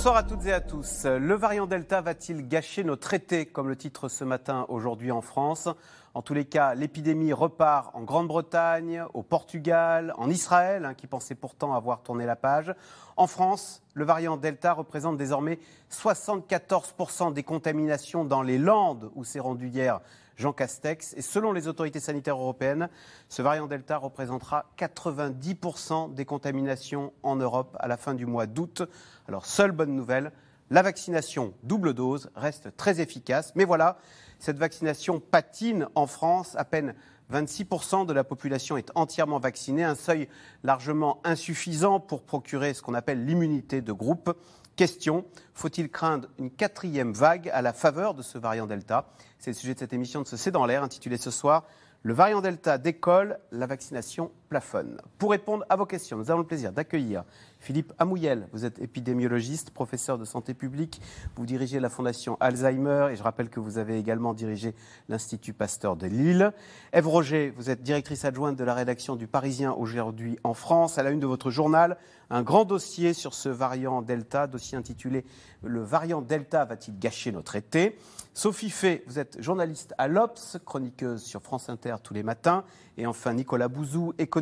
Bonsoir à toutes et à tous. Le variant Delta va-t-il gâcher nos traités, comme le titre ce matin aujourd'hui en France? En tous les cas, l'épidémie repart en Grande-Bretagne, au Portugal, en Israël, hein, qui pensait pourtant avoir tourné la page. En France, le variant Delta représente désormais 74% des contaminations dans les Landes, où s'est rendu hier Jean Castex. Et selon les autorités sanitaires européennes, ce variant Delta représentera 90% des contaminations en Europe à la fin du mois d'août. Alors, seule bonne nouvelle, la vaccination double dose reste très efficace. Mais voilà, cette vaccination patine en France. À peine 26% de la population est entièrement vaccinée, un seuil largement insuffisant pour procurer ce qu'on appelle l'immunité de groupe. Question, faut-il craindre une quatrième vague à la faveur de ce variant Delta? C'est le sujet de cette émission de ce C'est dans l'air, intitulée ce soir Le variant Delta décolle, la vaccination plafonne. Pour répondre à vos questions, nous avons le plaisir d'accueillir Philippe Amouyel, vous êtes épidémiologiste, professeur de santé publique, vous dirigez la fondation Alzheimer et je rappelle que vous avez également dirigé l'Institut Pasteur de Lille. Ève Roger, vous êtes directrice adjointe de la rédaction du Parisien aujourd'hui en France. À la une de votre journal, un grand dossier sur ce variant Delta, dossier intitulé Le variant Delta va-t-il gâcher notre été? Sophie Fay, vous êtes journaliste à l'Obs, chroniqueuse sur France Inter tous les matins. Et enfin Nicolas Bouzou, économiste,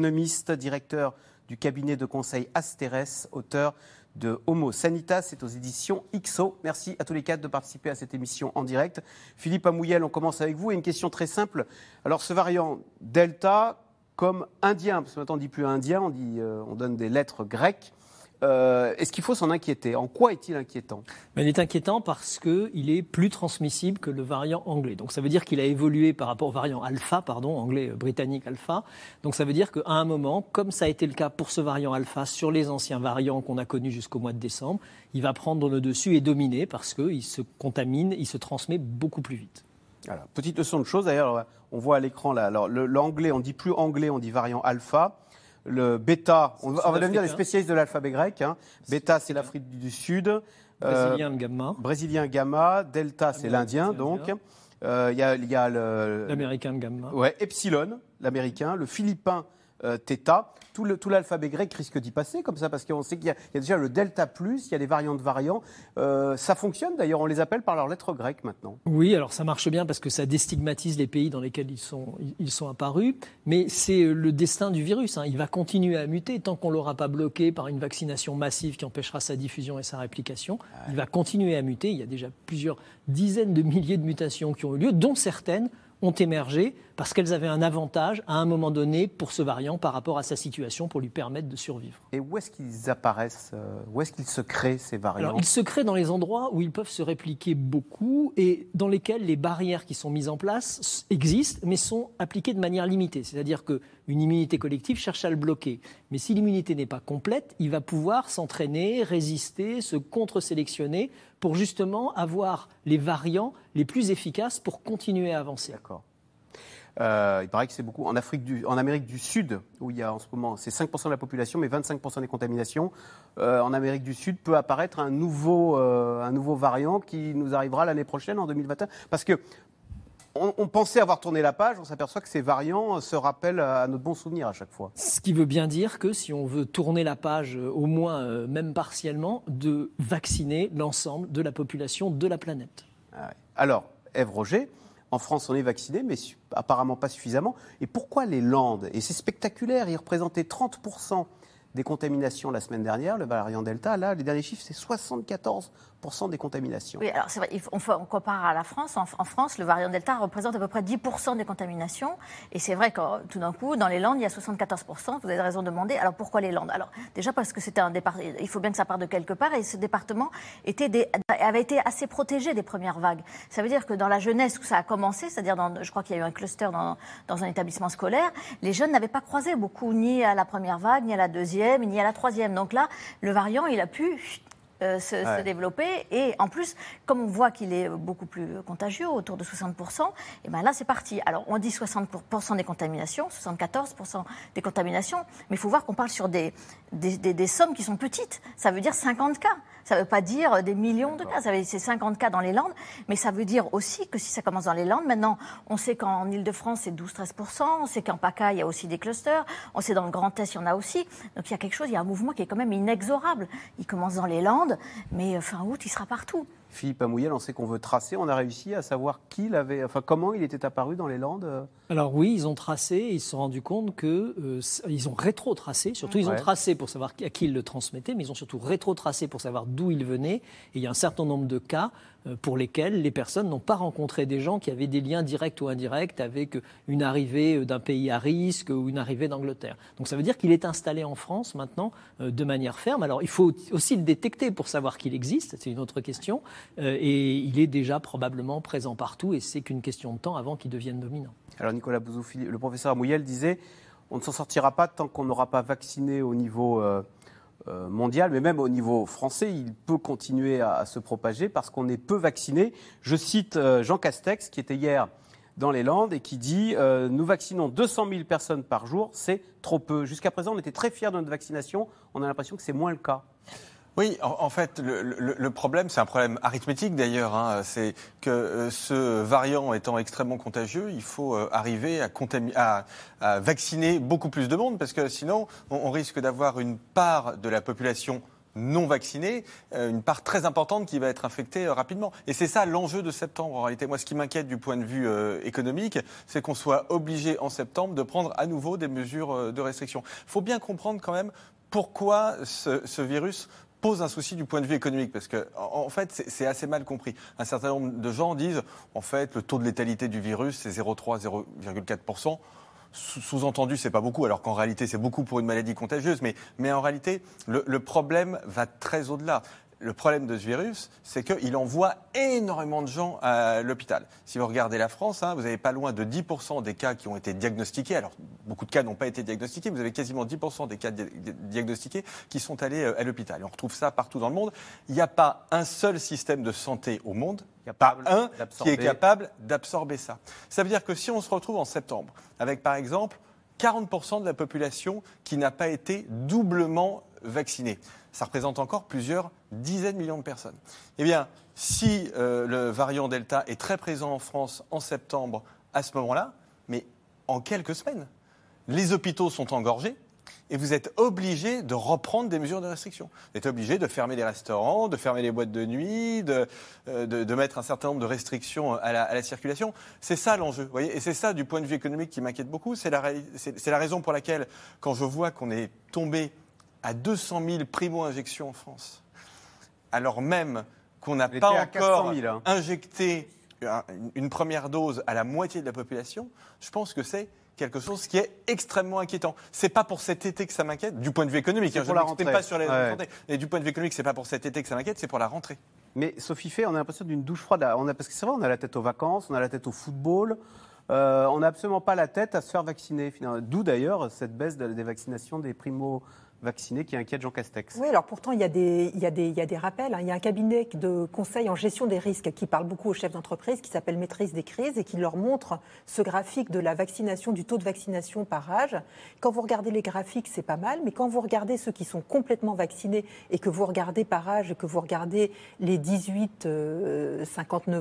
directeur du cabinet de conseil Asteres, auteur de Homo Sanitas, c'est aux éditions XO. Merci à tous les quatre de participer à cette émission en direct. Philippe Amouyel, on commence avec vous. Et une question très simple. Alors, ce variant Delta, comme indien, parce que maintenant on ne dit plus indien, euh, on donne des lettres grecques. Euh, est-ce qu'il faut s'en inquiéter? En quoi est-il inquiétant? Il est inquiétant parce qu'il est plus transmissible que le variant anglais. Donc ça veut dire qu'il a évolué par rapport au variant alpha, pardon, anglais, euh, britannique alpha. Donc ça veut dire qu'à un moment, comme ça a été le cas pour ce variant alpha sur les anciens variants qu'on a connus jusqu'au mois de décembre, il va prendre le dessus et dominer parce qu'il se contamine, il se transmet beaucoup plus vite. Petite leçon de choses, d'ailleurs, on voit à l'écran là. L'anglais, on dit plus anglais, on dit variant alpha le bêta, on, va devenir les spécialistes de l'alphabet grec. Hein. Bêta, c'est l'Afrique du Sud. Euh, brésilien gamma. Brésilien gamma. Delta, c'est l'Indien, donc. Euh, il y a, l'américain gamma. Ouais, epsilon, l'américain. Le philippin, euh, theta tout l'alphabet grec risque d'y passer comme ça, parce qu'on sait qu'il y, a déjà le delta plus, il y a des variantes de variants. Euh, ça fonctionne d'ailleurs, on les appelle par leurs lettres grecques maintenant. Oui, alors ça marche bien parce que ça déstigmatise les pays dans lesquels ils sont, apparus, mais c'est le destin du virus. Hein. Il va continuer à muter tant qu'on ne l'aura pas bloqué par une vaccination massive qui empêchera sa diffusion et sa réplication. Il va continuer à muter. Il y a déjà plusieurs dizaines de milliers de mutations qui ont eu lieu, dont certaines ont émergé parce qu'elles avaient un avantage à un moment donné pour ce variant par rapport à sa situation pour lui permettre de survivre. Et où est-ce qu'ils apparaissent euh, Où est-ce qu'ils se créent ces variants? Ils se créent dans les endroits où ils peuvent se répliquer beaucoup et dans lesquels les barrières qui sont mises en place existent mais sont appliquées de manière limitée. C'est-à-dire qu'une immunité collective cherche à le bloquer. Mais si l'immunité n'est pas complète, il va pouvoir s'entraîner, résister, se contre-sélectionner pour justement avoir les variants les plus efficaces pour continuer à avancer. D'accord. Euh, il paraît que c'est beaucoup en, Afrique du, en Amérique du Sud, où il y a en ce moment, c'est 5% de la population, mais 25% des contaminations. Euh, en Amérique du Sud peut apparaître un nouveau, euh, un nouveau variant qui nous arrivera l'année prochaine, en 2021. Parce que on, pensait avoir tourné la page, on s'aperçoit que ces variants se rappellent à notre bon souvenir à chaque fois. Ce qui veut bien dire que si on veut tourner la page, au moins même partiellement, de vacciner l'ensemble de la population de la planète. Ah Alors, Ève Roger, en France, on est vacciné, mais apparemment pas suffisamment. Et pourquoi les Landes? Et c'est spectaculaire, ils représentaient 30% des contaminations la semaine dernière, le variant Delta. Là, les derniers chiffres, c'est 74 des contaminations. Oui, alors c'est vrai, on, compare à la France. En, France, le variant Delta représente à peu près 10% des contaminations. Et c'est vrai que tout d'un coup, dans les Landes, il y a 74%. Vous avez raison de demander. Alors pourquoi les Landes? Alors déjà parce que c'était un département. Il faut bien que ça parte de quelque part. Et ce département avait été assez protégé des premières vagues. Ça veut dire que dans la jeunesse où ça a commencé, c'est-à-dire, je crois qu'il y a eu un cluster dans un établissement scolaire, les jeunes n'avaient pas croisé beaucoup ni à la première vague, ni à la deuxième, ni à la troisième. Donc là, le variant, il a pu euh, se, développer. Et en plus, comme on voit qu'il est beaucoup plus contagieux, autour de 60%, et ben là, c'est parti. Alors, on dit 60% des contaminations, 74% des contaminations, mais il faut voir qu'on parle sur des, des, des, sommes qui sont petites. Ça veut dire 50 cas. Ça ne veut pas dire des millions de cas. C'est 50 cas dans les Landes, mais ça veut dire aussi que si ça commence dans les Landes, maintenant, on sait qu'en Ile-de-France, c'est 12-13%, on sait qu'en PACA, il y a aussi des clusters, on sait dans le Grand Est, il y en a aussi. Donc il y a quelque chose, il y a un mouvement qui est quand même inexorable. Il commence dans les Landes, Landes, mais fin août, il sera partout. Philippe Amouyel, on sait qu'on veut tracer. On a réussi à savoir qui l'avait, enfin comment il était apparu dans les Landes. Euh Alors oui, ils ont tracé. ils se sont rendus compte que euh, ils ont rétro-tracé. Surtout, ils ont tracé pour savoir à qui il le transmettait, mais ils ont surtout rétro-tracé pour savoir d'où il venait. Et il y a un certain nombre de cas pour lesquels les personnes n'ont pas rencontré des gens qui avaient des liens directs ou indirects avec une arrivée d'un pays à risque ou une arrivée d'Angleterre. Donc ça veut dire qu'il est installé en France maintenant de manière ferme. Alors il faut aussi le détecter pour savoir qu'il existe. C'est une autre question. Euh, et il est déjà probablement présent partout et c'est qu'une question de temps avant qu'il devienne dominant. Alors Nicolas Bouzoufi, le professeur Amouyel disait on ne s'en sortira pas tant qu'on n'aura pas vacciné au niveau euh, euh, mondial, mais même au niveau français, il peut continuer à, se propager parce qu'on est peu vacciné. Je cite Jean Castex qui était hier dans les Landes et qui dit Nous vaccinons 200 000 personnes par jour, c'est trop peu. Jusqu'à présent, on était très fiers de notre vaccination, on a l'impression que c'est moins le cas. Oui, en, fait, le, problème, c'est un problème arithmétique d'ailleurs. Hein, c'est que euh, ce variant étant extrêmement contagieux, il faut euh, arriver à, vacciner beaucoup plus de monde, parce que sinon, on, risque d'avoir une part de la population non vaccinée, euh, une part très importante qui va être infectée rapidement. Et c'est ça l'enjeu de septembre en réalité. Moi, ce qui m'inquiète du point de vue économique, c'est qu'on soit obligé en septembre de prendre à nouveau des mesures de restriction. Il faut bien comprendre quand même pourquoi ce virus pose un souci du point de vue économique, parce que en fait, c'est assez mal compris. Un certain nombre de gens disent, en fait, le taux de létalité du virus, c'est 0,3, 0,4%. Sous-entendu, c'est pas beaucoup, alors qu'en réalité, c'est beaucoup pour une maladie contagieuse. Mais, en réalité, le problème va très au-delà le problème de ce virus, c'est qu'il envoie énormément de gens à l'hôpital. Si vous regardez la France, hein, vous n'avez pas loin de 10% des cas qui ont été diagnostiqués. Alors, beaucoup de cas n'ont pas été diagnostiqués. Vous avez quasiment 10% des cas diagnostiqués qui sont allés euh, à l'hôpital. on retrouve ça partout dans le monde. Il n'y a pas un seul système de santé au monde, pas un qui est capable d'absorber ça. Ça veut dire que si on se retrouve en septembre avec, par exemple, 40% de la population qui n'a pas été doublement vaccinée, ça représente encore plusieurs dizaines de millions de personnes. Eh bien, si euh, le variant Delta est très présent en France en septembre, à ce moment-là, mais en quelques semaines, les hôpitaux sont engorgés, et vous êtes obligé de reprendre des mesures de restriction. Vous êtes obligé de fermer les restaurants, de fermer les boîtes de nuit, de, euh, de, mettre un certain nombre de restrictions à la, à la circulation. C'est ça l'enjeu. voyez Et c'est ça, du point de vue économique, qui m'inquiète beaucoup. C'est la, la raison pour laquelle, quand je vois qu'on est tombé à 200 000 primo-injections en France, alors même qu'on n'a pas encore hein. injecté une première dose à la moitié de la population, je pense que c'est quelque chose qui est extrêmement inquiétant. C'est pas pour cet été que ça m'inquiète, du point de vue économique. Hein, je ne pas sur les Et du point de vue économique, c'est pas pour cet été que ça m'inquiète, c'est pour la rentrée. Mais Sophie Fay, on a l'impression d'une douche froide. On a, parce que c'est vrai, on a la tête aux vacances, on a la tête au football. Euh, on n'a absolument pas la tête à se faire vacciner. D'où d'ailleurs cette baisse des vaccinations des primo vacciné qui inquiète Jean Castex. Oui, alors pourtant, il y a des, il y a des, il y a des rappels. Hein. Il y a un cabinet de conseil en gestion des risques qui parle beaucoup aux chefs d'entreprise, qui s'appelle Maîtrise des crises, et qui leur montre ce graphique de la vaccination, du tôt de vaccination par âge. Quand vous regardez les graphiques, c'est pas mal, mais quand vous regardez ceux qui sont complètement vaccinés et que vous regardez par âge, et que vous regardez les 18-59 euh,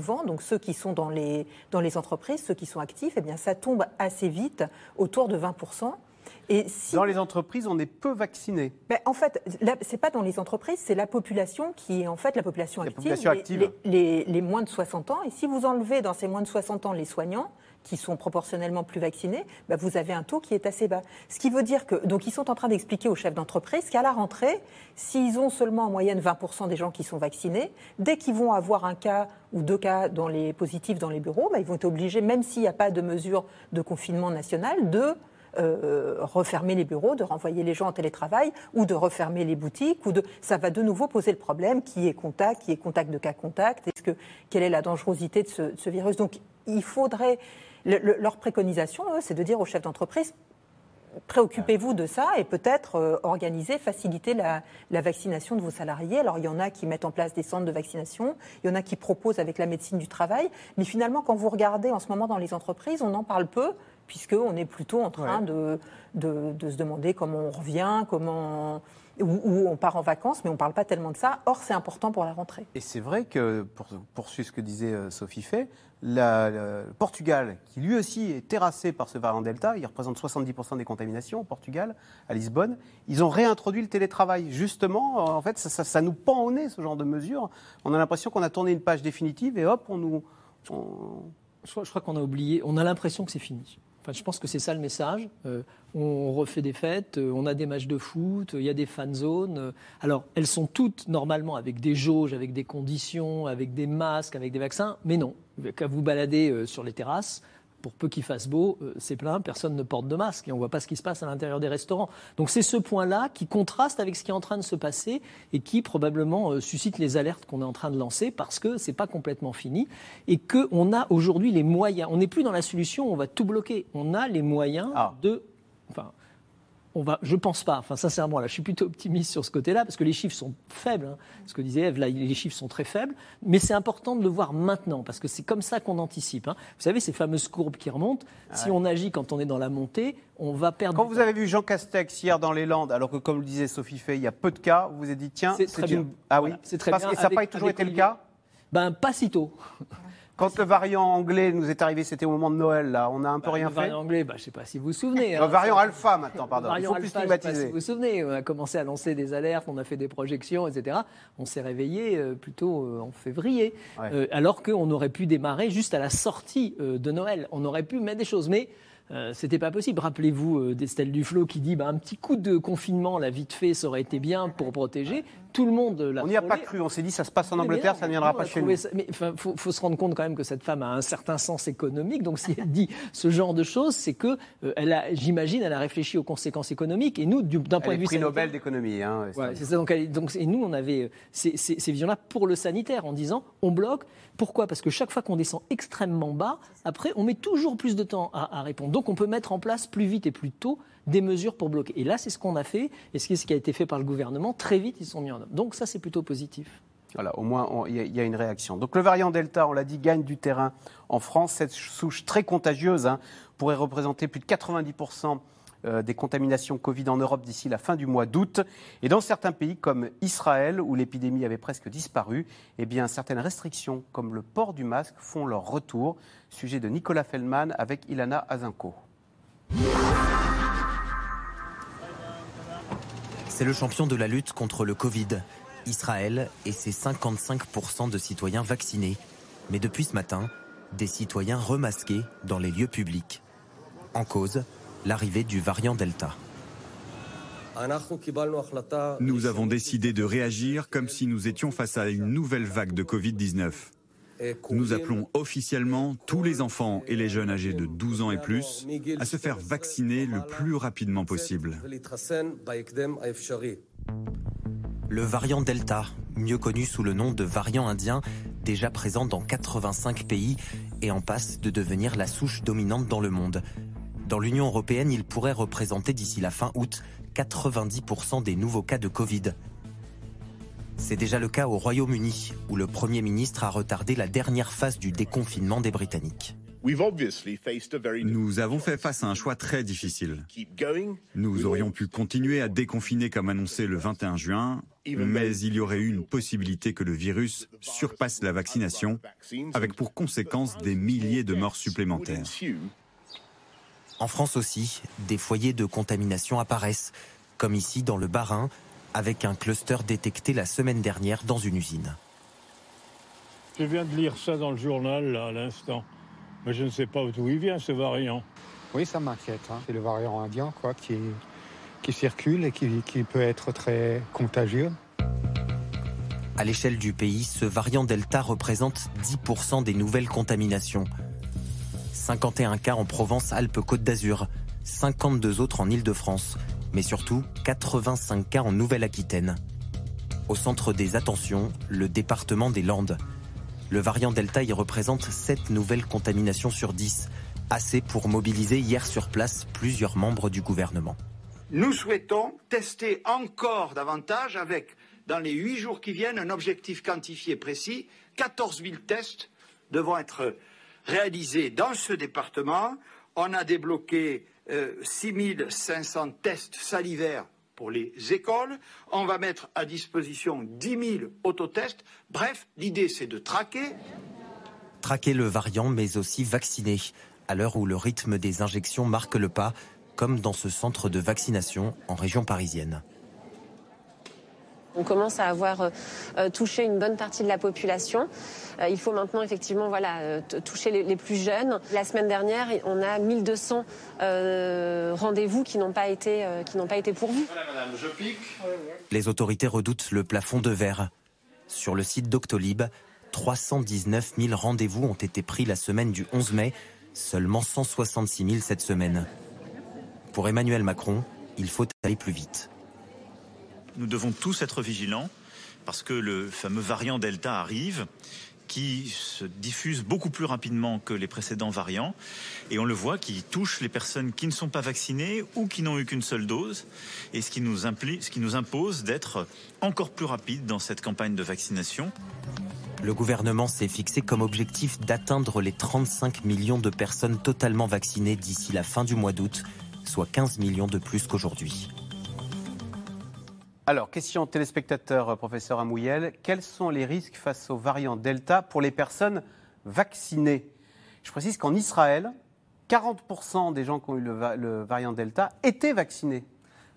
ans, donc ceux qui sont dans les, dans les entreprises, ceux qui sont actifs, eh bien, ça tombe assez vite, autour de 20 dans les entreprises, on est peu vacciné. Ben, en fait, ce n'est pas dans les entreprises, c'est la population qui est en fait la population active, Les, moins de 60 ans. Et si vous enlevez dans ces moins de 60 ans les soignants, qui sont proportionnellement plus vaccinés, ben, vous avez un taux qui est assez bas. Ce qui veut dire que, donc ils sont en train d'expliquer aux chefs d'entreprise qu'à la rentrée, s'ils ont seulement en moyenne 20% des gens qui sont vaccinés, dès qu'ils vont avoir un cas ou deux cas dans les positifs dans les bureaux, ben, ils vont être obligés, même s'il n'y a pas de mesure de confinement national, de euh, refermer les bureaux, de renvoyer les gens en télétravail ou de refermer les boutiques. Ou de... Ça va de nouveau poser le problème qui est contact, qui est contact de cas contact, est-ce que, quelle est la dangerosité de ce, virus? Donc il faudrait. leur préconisation, c'est de dire aux chefs d'entreprise préoccupez-vous de ça et peut-être euh, organiser, faciliter la, vaccination de vos salariés. Alors il y en a qui mettent en place des centres de vaccination, il y en a qui proposent avec la médecine du travail, mais finalement quand vous regardez en ce moment dans les entreprises, on en parle peu puisqu'on est plutôt en train de, de, se demander comment on revient, comment où, on part en vacances, mais on ne parle pas tellement de ça. Or, c'est important pour la rentrée. Et c'est vrai que, pour poursuivre ce que disait euh, Sophie Fay, le Portugal, qui lui aussi est terrassé par ce variant Delta, il représente 70% des contaminations au Portugal, à Lisbonne, ils ont réintroduit le télétravail. Justement, en fait, ça, nous pend au nez, ce genre de mesures. On a l'impression qu'on a tourné une page définitive et hop, on nous... Je crois, qu'on a oublié, on a l'impression que c'est fini. Enfin, je pense que c'est ça le message. Euh, on refait des fêtes, euh, on a des matchs de foot, il y a des fan zones. Alors, elles sont toutes normalement avec des jauges, avec des conditions, avec des masques, avec des vaccins, mais non. Quand vous baladez euh, sur les terrasses, pour peu qu'il fasse beau, euh, c'est plein, personne ne porte de masque et on ne voit pas ce qui se passe à l'intérieur des restaurants. Donc c'est ce point-là qui contraste avec ce qui est en train de se passer et qui probablement suscite les alertes qu'on est en train de lancer parce que ce n'est pas complètement fini et qu'on a aujourd'hui les moyens. On n'est plus dans la solution, on va tout bloquer. On a les moyens ah. de enfin, on va, je pense pas, enfin sincèrement, là, je suis plutôt optimiste sur ce côté-là, parce que les chiffres sont faibles, hein. ce que disait Eve, là, les chiffres sont très faibles, mais c'est important de le voir maintenant, parce que c'est comme ça qu'on anticipe. Hein. Vous savez, ces fameuses courbes qui remontent, si on agit quand on est dans la montée, on va perdre. Quand vous avez vu Jean Castex hier dans les Landes, alors que comme le disait Sophie Fay, il y a peu de cas, vous vous êtes dit, tiens, c'est très bien. Ah oui, c'est très parce bien. que ça n'a pas toujours été le cas ben, pas si tôt. Quand le variant anglais nous est arrivé, c'était au moment de Noël, là, on a un peu bah, rien fait. Le variant anglais, bah, je ne sais pas si vous vous souvenez. Le hein, variant alpha maintenant, pardon. Il faut plus stigmatiser. sais pas si vous vous souvenez, on a commencé à lancer des alertes, on a fait des projections, etc. On s'est réveillé euh, plutôt euh, en février, euh, alors qu'on aurait pu démarrer juste à la sortie de Noël. On aurait pu mettre des choses, mais euh, c'était pas possible. Rappelez-vous euh, d'Estelle Duflo qui dit bah, un petit coup de confinement, la vite fait, ça aurait été bien pour protéger. Tout le monde l'a On n'y a pas cru, on s'est dit ça se passe en Angleterre, ça ne viendra pas chez nous. mais il faut, se rendre compte quand même que cette femme a un certain sens économique. Donc si elle dit ce genre de choses, c'est que, euh, elle a, j'imagine, elle a réfléchi aux conséquences économiques. Et nous, d'un point de vue. prix Nobel d'économie. Hein, c'est ça, donc, donc, et nous, on avait ces, ces, ces visions-là pour le sanitaire en disant on bloque. Pourquoi? Parce que chaque fois qu'on descend extrêmement bas, après, on met toujours plus de temps à, répondre. Donc, on peut mettre en place plus vite et plus tôt des mesures pour bloquer. Et là, c'est ce qu'on a fait, et ce qui a été fait par le gouvernement. Très vite, ils sont mis en œuvre. Donc, ça, c'est plutôt positif. Voilà, au moins, il y, a une réaction. Donc, le variant Delta, on l'a dit, gagne du terrain en France. Cette souche très contagieuse hein, pourrait représenter plus de 90 euh, des contaminations Covid en Europe d'ici la fin du mois d'août. Et dans certains pays comme Israël, où l'épidémie avait presque disparu, eh certaines restrictions comme le port du masque font leur retour. Sujet de Nicolas Feldman avec Ilana Azinko. C'est le champion de la lutte contre le Covid, Israël et ses 55% de citoyens vaccinés. Mais depuis ce matin, des citoyens remasqués dans les lieux publics. En cause, l'arrivée du variant Delta. Nous avons décidé de réagir comme si nous étions face à une nouvelle vague de Covid-19. Nous appelons officiellement tous les enfants et les jeunes âgés de 12 ans et plus à se faire vacciner le plus rapidement possible. Le variant Delta, mieux connu sous le nom de variant indien, déjà présent dans 85 pays et en passe de devenir la souche dominante dans le monde, dans l'Union européenne, il pourrait représenter d'ici la fin août 90% des nouveaux cas de Covid. C'est déjà le cas au Royaume-Uni, où le Premier ministre a retardé la dernière phase du déconfinement des Britanniques. Nous avons fait face à un choix très difficile. Nous aurions pu continuer à déconfiner comme annoncé le 21 juin, mais il y aurait eu une possibilité que le virus surpasse la vaccination, avec pour conséquence des milliers de morts supplémentaires. En France aussi, des foyers de contamination apparaissent, comme ici dans le Bas-Rhin, avec un cluster détecté la semaine dernière dans une usine. Je viens de lire ça dans le journal, là, à l'instant. Mais je ne sais pas d'où il vient, ce variant. Oui, ça m'inquiète. Hein. C'est le variant indien, quoi, qui, qui circule et qui, qui peut être très contagieux. À l'échelle du pays, ce variant Delta représente 10% des nouvelles contaminations. 51 cas en Provence-Alpes-Côte d'Azur, 52 autres en Île-de-France, mais surtout 85 cas en Nouvelle-Aquitaine. Au centre des attentions, le département des Landes. Le variant Delta y représente 7 nouvelles contaminations sur 10, assez pour mobiliser hier sur place plusieurs membres du gouvernement. Nous souhaitons tester encore davantage avec, dans les 8 jours qui viennent, un objectif quantifié précis. 14 000 tests devront être réalisés dans ce département. On a débloqué 6 euh, 6500 tests salivaires pour les écoles. On va mettre à disposition 10 000 autotests. Bref, l'idée, c'est de traquer. Traquer le variant, mais aussi vacciner. À l'heure où le rythme des injections marque le pas, comme dans ce centre de vaccination en région parisienne. On commence à avoir euh, euh, touché une bonne partie de la population. Euh, il faut maintenant effectivement voilà, toucher les, plus jeunes. La semaine dernière, on a 1200 rendez-vous qui n'ont pas, été, qui pas été pourvus. Les autorités redoutent le plafond de verre. Sur le site Doctolib, 319 000 rendez-vous ont été pris la semaine du 11 mai, seulement 166 000 cette semaine. Pour Emmanuel Macron, il faut aller plus vite. Nous devons tous être vigilants parce que le fameux variant Delta arrive qui se diffuse beaucoup plus rapidement que les précédents variants. Et on le voit, qui touche les personnes qui ne sont pas vaccinées ou qui n'ont eu qu'une seule dose. Et ce qui nous, impose d'être encore plus rapide dans cette campagne de vaccination. Le gouvernement s'est fixé comme objectif d'atteindre les 35 millions de personnes totalement vaccinées d'ici la fin du mois d'août, soit 15 millions de plus qu'aujourd'hui. Alors, question téléspectateur, professeur Amouyel. Quels sont les risques face au variant Delta pour les personnes vaccinées? Je précise qu'en Israël, 40% des gens qui ont eu le, variant Delta étaient vaccinés.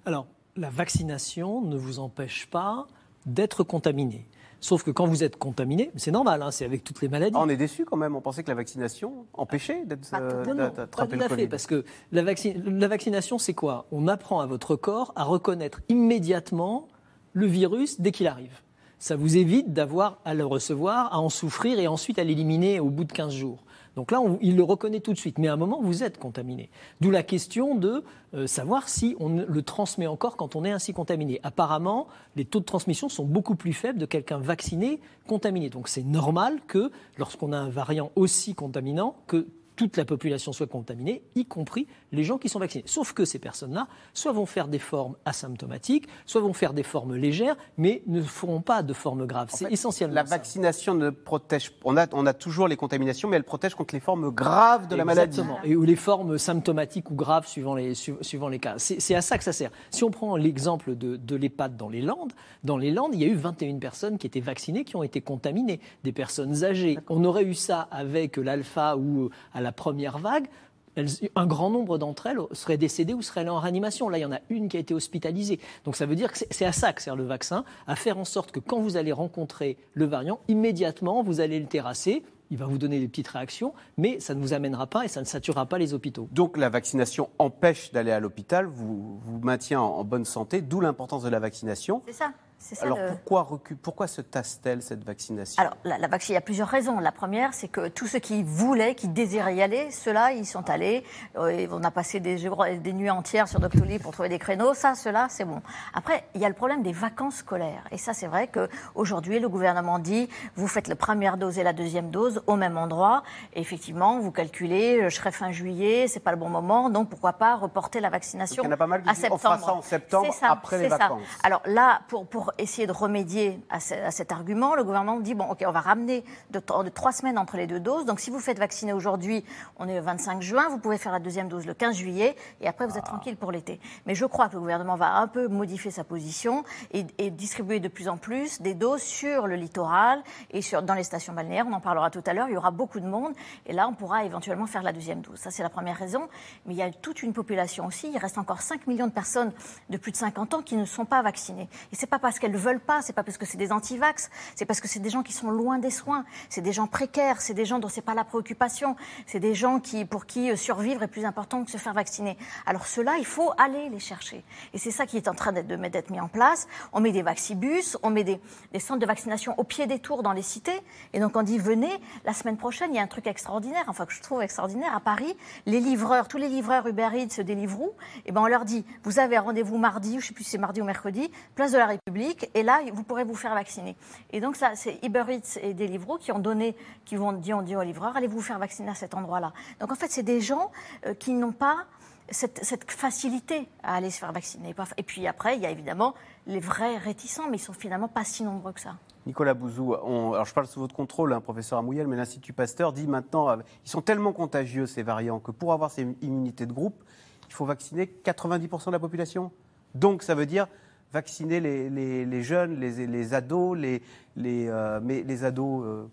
Alors, la vaccination ne vous empêche pas d'être contaminé. Sauf que quand vous êtes contaminé, c'est normal, hein, c'est avec toutes les maladies. on est déçu quand même, on pensait que la vaccination empêchait d'être euh, pas tout à fait, parce que la, la vaccination, c'est quoi? On apprend à votre corps à reconnaître immédiatement le virus dès qu'il arrive. Ça vous évite d'avoir à le recevoir, à en souffrir et ensuite à l'éliminer au bout de 15 jours. Donc là, il le reconnaît tout de suite. Mais à un moment, vous êtes contaminé. D'où la question de euh, savoir si on le transmet encore quand on est ainsi contaminé. Apparemment, les taux de transmission sont beaucoup plus faibles de quelqu'un vacciné contaminé. Donc c'est normal que lorsqu'on a un variant aussi contaminant, que toute la population soit contaminée, y compris les gens qui sont vaccinés. Sauf que ces personnes-là, soit vont faire des formes asymptomatiques, soit vont faire des formes légères, mais ne feront pas de formes graves. C'est essentiellement La vaccination ne protège. On a, on a toujours les contaminations, mais elle protège contre les formes graves de la maladie. Exactement. Et ou les formes symptomatiques ou graves suivant les, suivant les cas. C'est à ça que ça sert. Si on prend l'exemple de, de l'EHPAD dans les Landes, dans les Landes, il y a eu 21 personnes qui étaient vaccinées, qui ont été contaminées, des personnes âgées. On aurait eu ça avec l'alpha ou à la première vague, un grand nombre d'entre elles seraient décédées ou seraient allées en réanimation. Là, il y en a une qui a été hospitalisée. Donc ça veut dire que c'est à ça que sert le vaccin, à faire en sorte que quand vous allez rencontrer le variant, immédiatement, vous allez le terrasser. Il va vous donner des petites réactions, mais ça ne vous amènera pas et ça ne saturera pas les hôpitaux. Donc la vaccination empêche d'aller à l'hôpital, vous, vous maintient en bonne santé, d'où l'importance de la vaccination. C'est ça. Alors pourquoi, pourquoi se tasse-t-elle cette vaccination? Alors la, il y a plusieurs raisons. La première, c'est que tous ceux qui voulaient, qui désiraient y aller, ceux-là, ils sont allés. Euh, on a passé des, des nuits entières sur Doctolib pour trouver des créneaux. Ça, cela, c'est bon. Après, il y a le problème des vacances scolaires. Et ça, c'est vrai qu'aujourd'hui, le gouvernement dit, vous faites la première dose et la deuxième dose au même endroit. Et effectivement, vous calculez, je serai fin juillet, c'est pas le bon moment, donc pourquoi pas reporter la vaccination il y en a pas mal à septembre. On fera ça en septembre, après les vacances. Alors là, pour, pour essayer de remédier à, cet argument, le gouvernement dit bon, ok, on va ramener de, trois semaines entre les deux doses. Donc si vous faites vacciner aujourd'hui, on est le 25 juin, vous pouvez faire la deuxième dose le 15 juillet, et après vous êtes ah. tranquille pour l'été. Mais je crois que le gouvernement va un peu modifier sa position et, distribuer de plus en plus des doses sur le littoral et sur, dans les stations balnéaires. On en parlera tout à l'heure. Il y aura beaucoup de monde, et là on pourra éventuellement faire la deuxième dose. Ça c'est la première raison. Mais il y a toute une population aussi. Il reste encore 5 millions de personnes de plus de 50 ans qui ne sont pas vaccinées. Et c'est pas parce qu'elles veulent pas, c'est pas parce que c'est des antivax, c'est parce que c'est des gens qui sont loin des soins, c'est des gens précaires, c'est des gens dont c'est pas la préoccupation, c'est des gens qui, pour qui euh, survivre est plus important que se faire vacciner. Alors cela, il faut aller les chercher. Et c'est ça qui est en train d'être mis en place. On met des vaccibus, on met des, centres de vaccination au pied des tours dans les cités. Et donc on dit venez, la semaine prochaine, il y a un truc extraordinaire, enfin que je trouve extraordinaire à Paris. Les livreurs, tous les livreurs Uber Eats, Deliveroo, et eh ben on leur dit vous avez rendez-vous mardi, je sais plus si c'est mardi ou mercredi, place de la République, et là vous pourrez vous faire vacciner. Et donc ça, c'est Uber Eats et Deliveroo qui ont donné, qui vont ont dit aux livreurs, allez vous faire vacciner à cet endroit-là. Donc en fait, c'est des gens euh, qui n'ont pas cette, facilité à aller se faire vacciner. Et puis après, il y a évidemment les vrais réticents, mais ils sont finalement pas si nombreux que ça. Nicolas Bouzou, alors je parle sous votre contrôle, hein, professeur Amouyel, mais l'Institut Pasteur dit maintenant, euh, ils sont tellement contagieux, ces variants, que pour avoir ces immunités de groupe, il faut vacciner 90% de la population Donc ça veut dire vacciner les, jeunes, les, ados, les, euh, mais les ados, euh,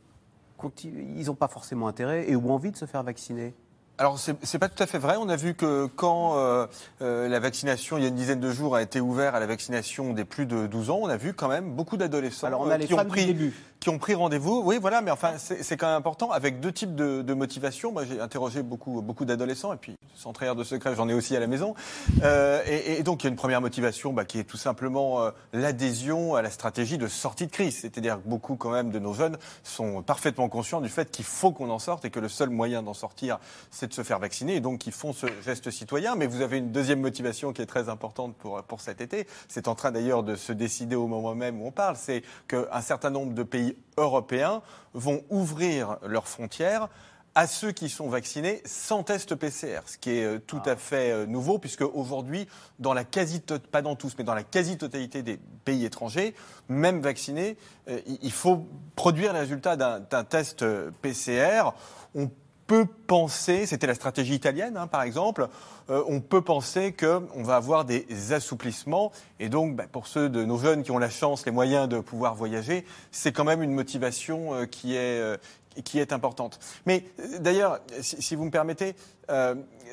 ils n'ont pas forcément intérêt et ou envie de se faire vacciner. Alors, ce n'est pas tout à fait vrai. On a vu que quand euh, euh, la vaccination, il y a une dizaine de jours, a été ouverte à la vaccination des plus de 12 ans, on a vu quand même beaucoup d'adolescents euh, qui, ont pris, qui ont pris rendez-vous. Oui, voilà, mais enfin, c'est quand même important, avec deux types de, motivations. Moi, j'ai interrogé beaucoup, beaucoup d'adolescents, et puis, sans trahir de secret, j'en ai aussi à la maison. Et, et, donc, il y a une première motivation bah, qui est tout simplement l'adhésion à la stratégie de sortie de crise. C'est-à-dire que beaucoup, quand même, de nos jeunes sont parfaitement conscients du fait qu'il faut qu'on en sorte et que le seul moyen d'en sortir, c'est de se faire vacciner et donc qui font ce geste citoyen. Mais vous avez une deuxième motivation qui est très importante pour, pour cet été. C'est en train d'ailleurs de se décider au moment même où on parle. C'est qu'un certain nombre de pays européens vont ouvrir leurs frontières à ceux qui sont vaccinés sans test PCR, ce qui est euh, tout à fait euh, nouveau, puisque aujourd'hui, dans la quasi pas dans tous, mais dans la quasi-totalité des pays étrangers, même vaccinés, euh, il faut produire les résultats d'un test PCR. On peut penser, c'était la stratégie italienne hein, par exemple, euh, on peut penser qu'on va avoir des assouplissements. Et donc, bah, pour ceux de nos jeunes qui ont la chance, les moyens de pouvoir voyager, c'est quand même une motivation euh, qui est, euh, qui est importante. Mais d'ailleurs, si, vous me permettez,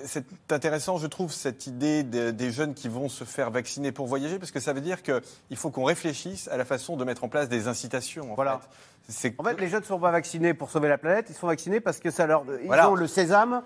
c'est intéressant, je trouve, cette idée des jeunes qui vont se faire vacciner pour voyager, parce que ça veut dire qu'il faut qu'on réfléchisse à la façon de mettre en place des incitations. En voilà. Fait. En fait, les jeunes ne sont pas vaccinés pour sauver la planète, ils sont vaccinés parce que ça leur, ils ont le sésame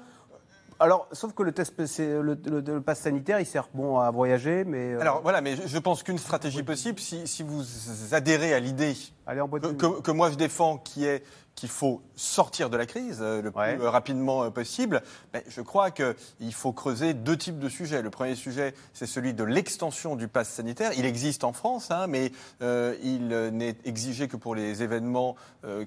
alors, sauf que le test, le, le, pass sanitaire, il sert bon à voyager, mais. Euh, Alors voilà, mais je pense qu'une stratégie possible, si, si, vous adhérez à l'idée que, que, moi je défends, qui est qu'il faut sortir de la crise euh, le plus rapidement euh, possible, ben, je crois qu'il faut creuser deux types de sujets. Le premier sujet, c'est celui de l'extension du pass sanitaire. Il existe en France, hein, mais il n'est exigé que pour les événements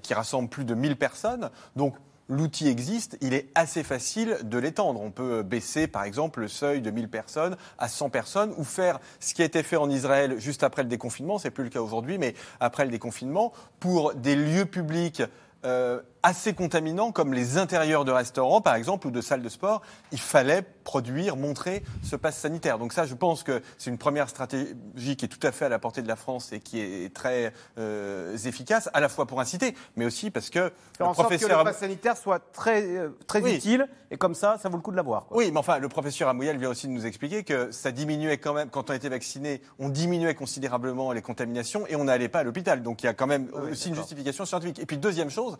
qui rassemblent plus de 1000 personnes. Donc, l'outil existe, il est assez facile de l'étendre. On peut baisser, par exemple, le seuil de 1000 personnes à 100 personnes ou faire ce qui a été fait en Israël juste après le déconfinement, c'est plus le cas aujourd'hui, mais après le déconfinement, pour des lieux publics euh, assez contaminants comme les intérieurs de restaurants, par exemple, ou de salles de sport, il fallait produire, montrer ce pass sanitaire. Donc ça, je pense que c'est une première stratégie qui est tout à fait à la portée de la France et qui est très euh, efficace, à la fois pour inciter, mais aussi parce que le professeur... que le pass sanitaire soit très, euh, très utile, et comme ça, ça vaut le coup de l'avoir. Oui, mais enfin, le professeur Amouyel vient aussi de nous expliquer que ça diminuait quand même, quand on était vacciné, on diminuait considérablement les contaminations et on n'allait pas à l'hôpital. Donc il y a quand même aussi une justification scientifique. Et puis deuxième chose,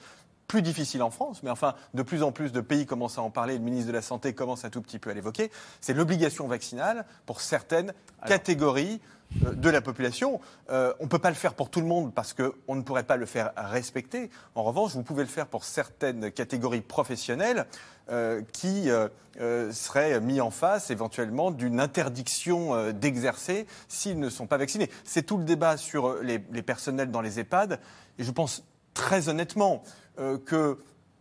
plus difficile en France, mais enfin, de plus en plus de pays commencent à en parler, le ministre de la Santé commence un tout petit peu à l'évoquer, c'est l'obligation vaccinale pour certaines catégories euh, de la population. Euh, on ne peut pas le faire pour tout le monde parce qu'on ne pourrait pas le faire respecter. En revanche, vous pouvez le faire pour certaines catégories professionnelles euh, qui seraient mis en face éventuellement d'une interdiction d'exercer s'ils ne sont pas vaccinés. C'est tout le débat sur les, les personnels dans les EHPAD. Et je pense très honnêtement euh,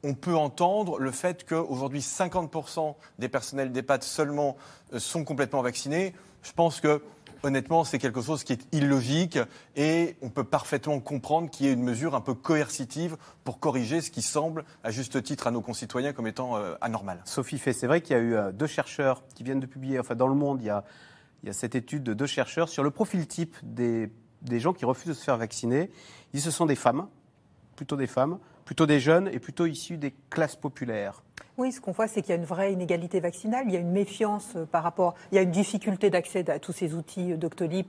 qu'on peut entendre le fait qu'aujourd'hui 50% des personnels d'EHPAD seulement euh, sont complètement vaccinés. Je pense que honnêtement, c'est quelque chose qui est illogique et on peut parfaitement comprendre qu'il y ait une mesure un peu coercitive pour corriger ce qui semble, à juste titre, à nos concitoyens comme étant euh, anormal. Sophie Fay, c'est vrai qu'il y a eu deux chercheurs qui viennent de publier, enfin dans le monde, il y a, cette étude de deux chercheurs sur le profil type des, gens qui refusent de se faire vacciner. Ils ce sont des femmes, plutôt des femmes, plutôt des jeunes et plutôt issus des classes populaires. Oui, ce qu'on voit, c'est qu'il y a une vraie inégalité vaccinale, il y a une méfiance euh, par rapport, il y a une difficulté d'accès à tous ces outils Doctolib.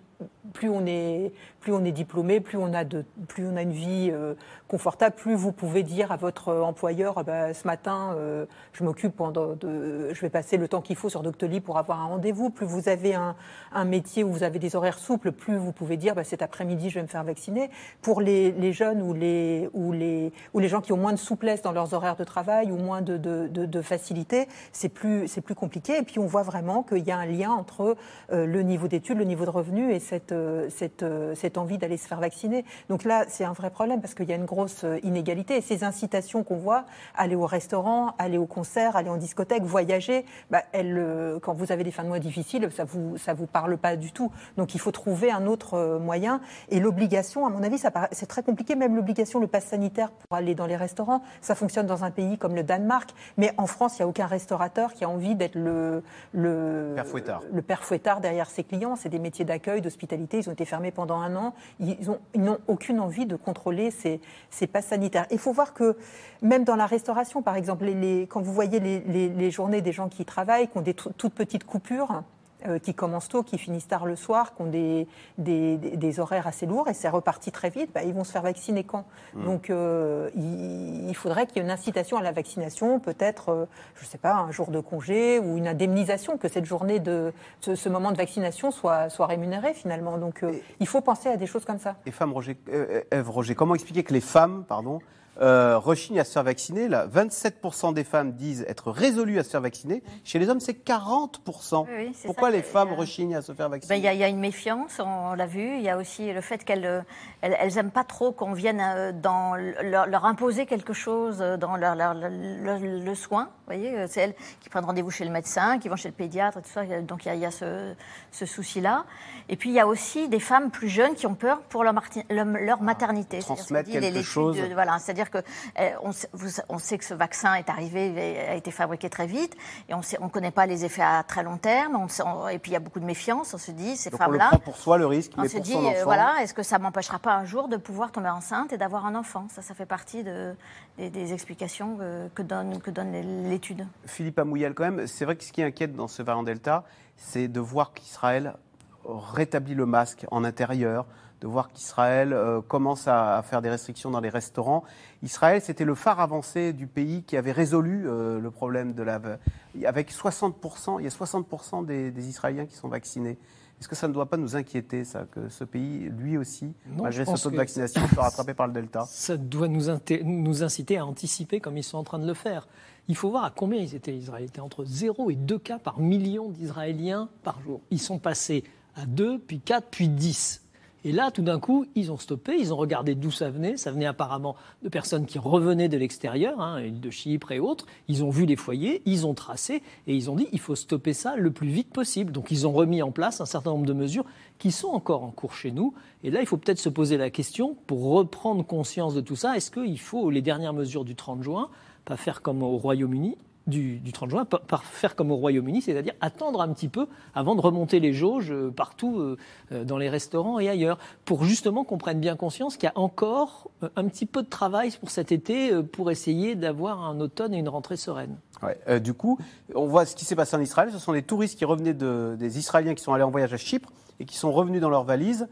Plus on est, plus on est diplômé, plus on a de, plus on a une vie euh, confortable, plus vous pouvez dire à votre employeur, ah bah, ce matin, euh, je m'occupe pendant, je vais passer le temps qu'il faut sur Doctolib pour avoir un rendez-vous. Plus vous avez un, métier où vous avez des horaires souples, plus vous pouvez dire, bah, cet après-midi, je vais me faire vacciner. Pour les, jeunes ou les, ou les, ou les gens qui ont moins de souplesse dans leurs horaires de travail ou moins de de, facilité, c'est plus, plus compliqué. Et puis on voit vraiment qu'il y a un lien entre euh, le niveau d'études, le niveau de revenus et cette, euh, euh, cette envie d'aller se faire vacciner. Donc là, c'est un vrai problème parce qu'il y a une grosse inégalité. Et ces incitations qu'on voit, aller au restaurant, aller au concert, aller en discothèque, voyager, bah, quand vous avez des fins de mois difficiles, ça vous, ça vous parle pas du tout. Donc il faut trouver un autre moyen. Et l'obligation, à mon avis, c'est très compliqué. Même l'obligation, le pass sanitaire pour aller dans les restaurants, ça fonctionne dans un pays comme le Danemark. Mais en France, il n'y a aucun restaurateur qui a envie d'être le, le, père fouettard. le père fouettard derrière ses clients. C'est des métiers d'accueil, d'hospitalité. Ils ont été fermés pendant un an. Ils n'ont aucune envie de contrôler ces, ces passes sanitaires. Il faut voir que même dans la restauration, par exemple, les, quand vous voyez les, les, journées des gens qui travaillent, qui ont des toutes petites coupures, euh, qui commencent tôt, qui finissent tard le soir, qui ont des, des, horaires assez lourds et c'est reparti très vite, bah, ils vont se faire vacciner quand? Mmh. Donc euh, il, faudrait qu'il y ait une incitation à la vaccination, peut-être, euh, je ne sais pas, un jour de congé ou une indemnisation, que cette journée de ce, moment de vaccination soit, soit rémunéré finalement. Donc il faut penser à des choses comme ça. Et femme Roger, Eve Roger, comment expliquer que les femmes, pardon, euh, rechignent à se faire vacciner. Là, 27% des femmes disent être résolues à se faire vacciner. Chez les hommes, c'est 40%. Pourquoi les femmes rechignent à se faire vacciner ben, Il y, a une méfiance, on, l'a vu. Il y a aussi le fait qu'elles elles, aiment pas trop qu'on vienne euh, dans leur, imposer quelque chose euh, dans leur, le soin. Voyez, c'est elles qui prennent rendez-vous chez le médecin, qui vont chez le pédiatre, et tout ça. Donc il y a, ce, ce souci-là. Et puis il y a aussi des femmes plus jeunes qui ont peur pour leur, leur ah, maternité. Transmettre quelque chose. voilà, c'est-à-dire que eh, on, on, sait que ce vaccin est arrivé, a été fabriqué très vite, et on ne connaît pas les effets à très long terme. On, et puis il y a beaucoup de méfiance. On se dit, ces femmes-là. On prend pour soi le risque, on se dit, son euh, voilà, est-ce que ça m'empêchera pas un jour de pouvoir tomber enceinte et d'avoir un enfant? Ça, ça fait partie de, des, explications que, donne, que donne l'étude. Philippe Amouyel, quand même, c'est vrai que ce qui inquiète dans ce variant Delta, c'est de voir qu'Israël rétablit le masque en intérieur, de voir qu'Israël euh, commence à, faire des restrictions dans les restaurants. Israël, c'était le phare avancé du pays qui avait résolu euh, le problème de la... Avec 60%, il y a 60% des, Israéliens qui sont vaccinés. Est-ce que ça ne doit pas nous inquiéter, ça, que ce pays, lui aussi, malgré ce taux de vaccination, soit rattrapé par le Delta? Ça doit nous, nous inciter à anticiper comme ils sont en train de le faire. Il faut voir à combien ils étaient, Israël. Ils étaient entre 0 et 2 cas par million d'Israéliens par jour. Ils sont passés à 2, puis 4, puis 10. Et là, tout d'un coup, ils ont stoppé, ils ont regardé d'où ça venait. Ça venait apparemment de personnes qui revenaient de l'extérieur, hein, de Chypre et autres. Ils ont vu les foyers, ils ont tracé et ils ont dit il faut stopper ça le plus vite possible. Donc ils ont remis en place un certain nombre de mesures qui sont encore en cours chez nous. Et là, il faut peut-être se poser la question, pour reprendre conscience de tout ça, est-ce qu'il faut les dernières mesures du 30 juin, pas faire comme au Royaume-Uni, du, 30 juin, par, faire comme au Royaume-Uni, c'est-à-dire attendre un petit peu avant de remonter les jauges euh, partout euh, euh, dans les restaurants et ailleurs, pour justement qu'on prenne bien conscience qu'il y a encore un petit peu de travail pour cet été pour essayer d'avoir un automne et une rentrée sereine. Ouais, du coup, on voit ce qui s'est passé en Israël. Ce sont des touristes qui revenaient de, des Israéliens qui sont allés en voyage à Chypre et qui sont revenus dans leurs valises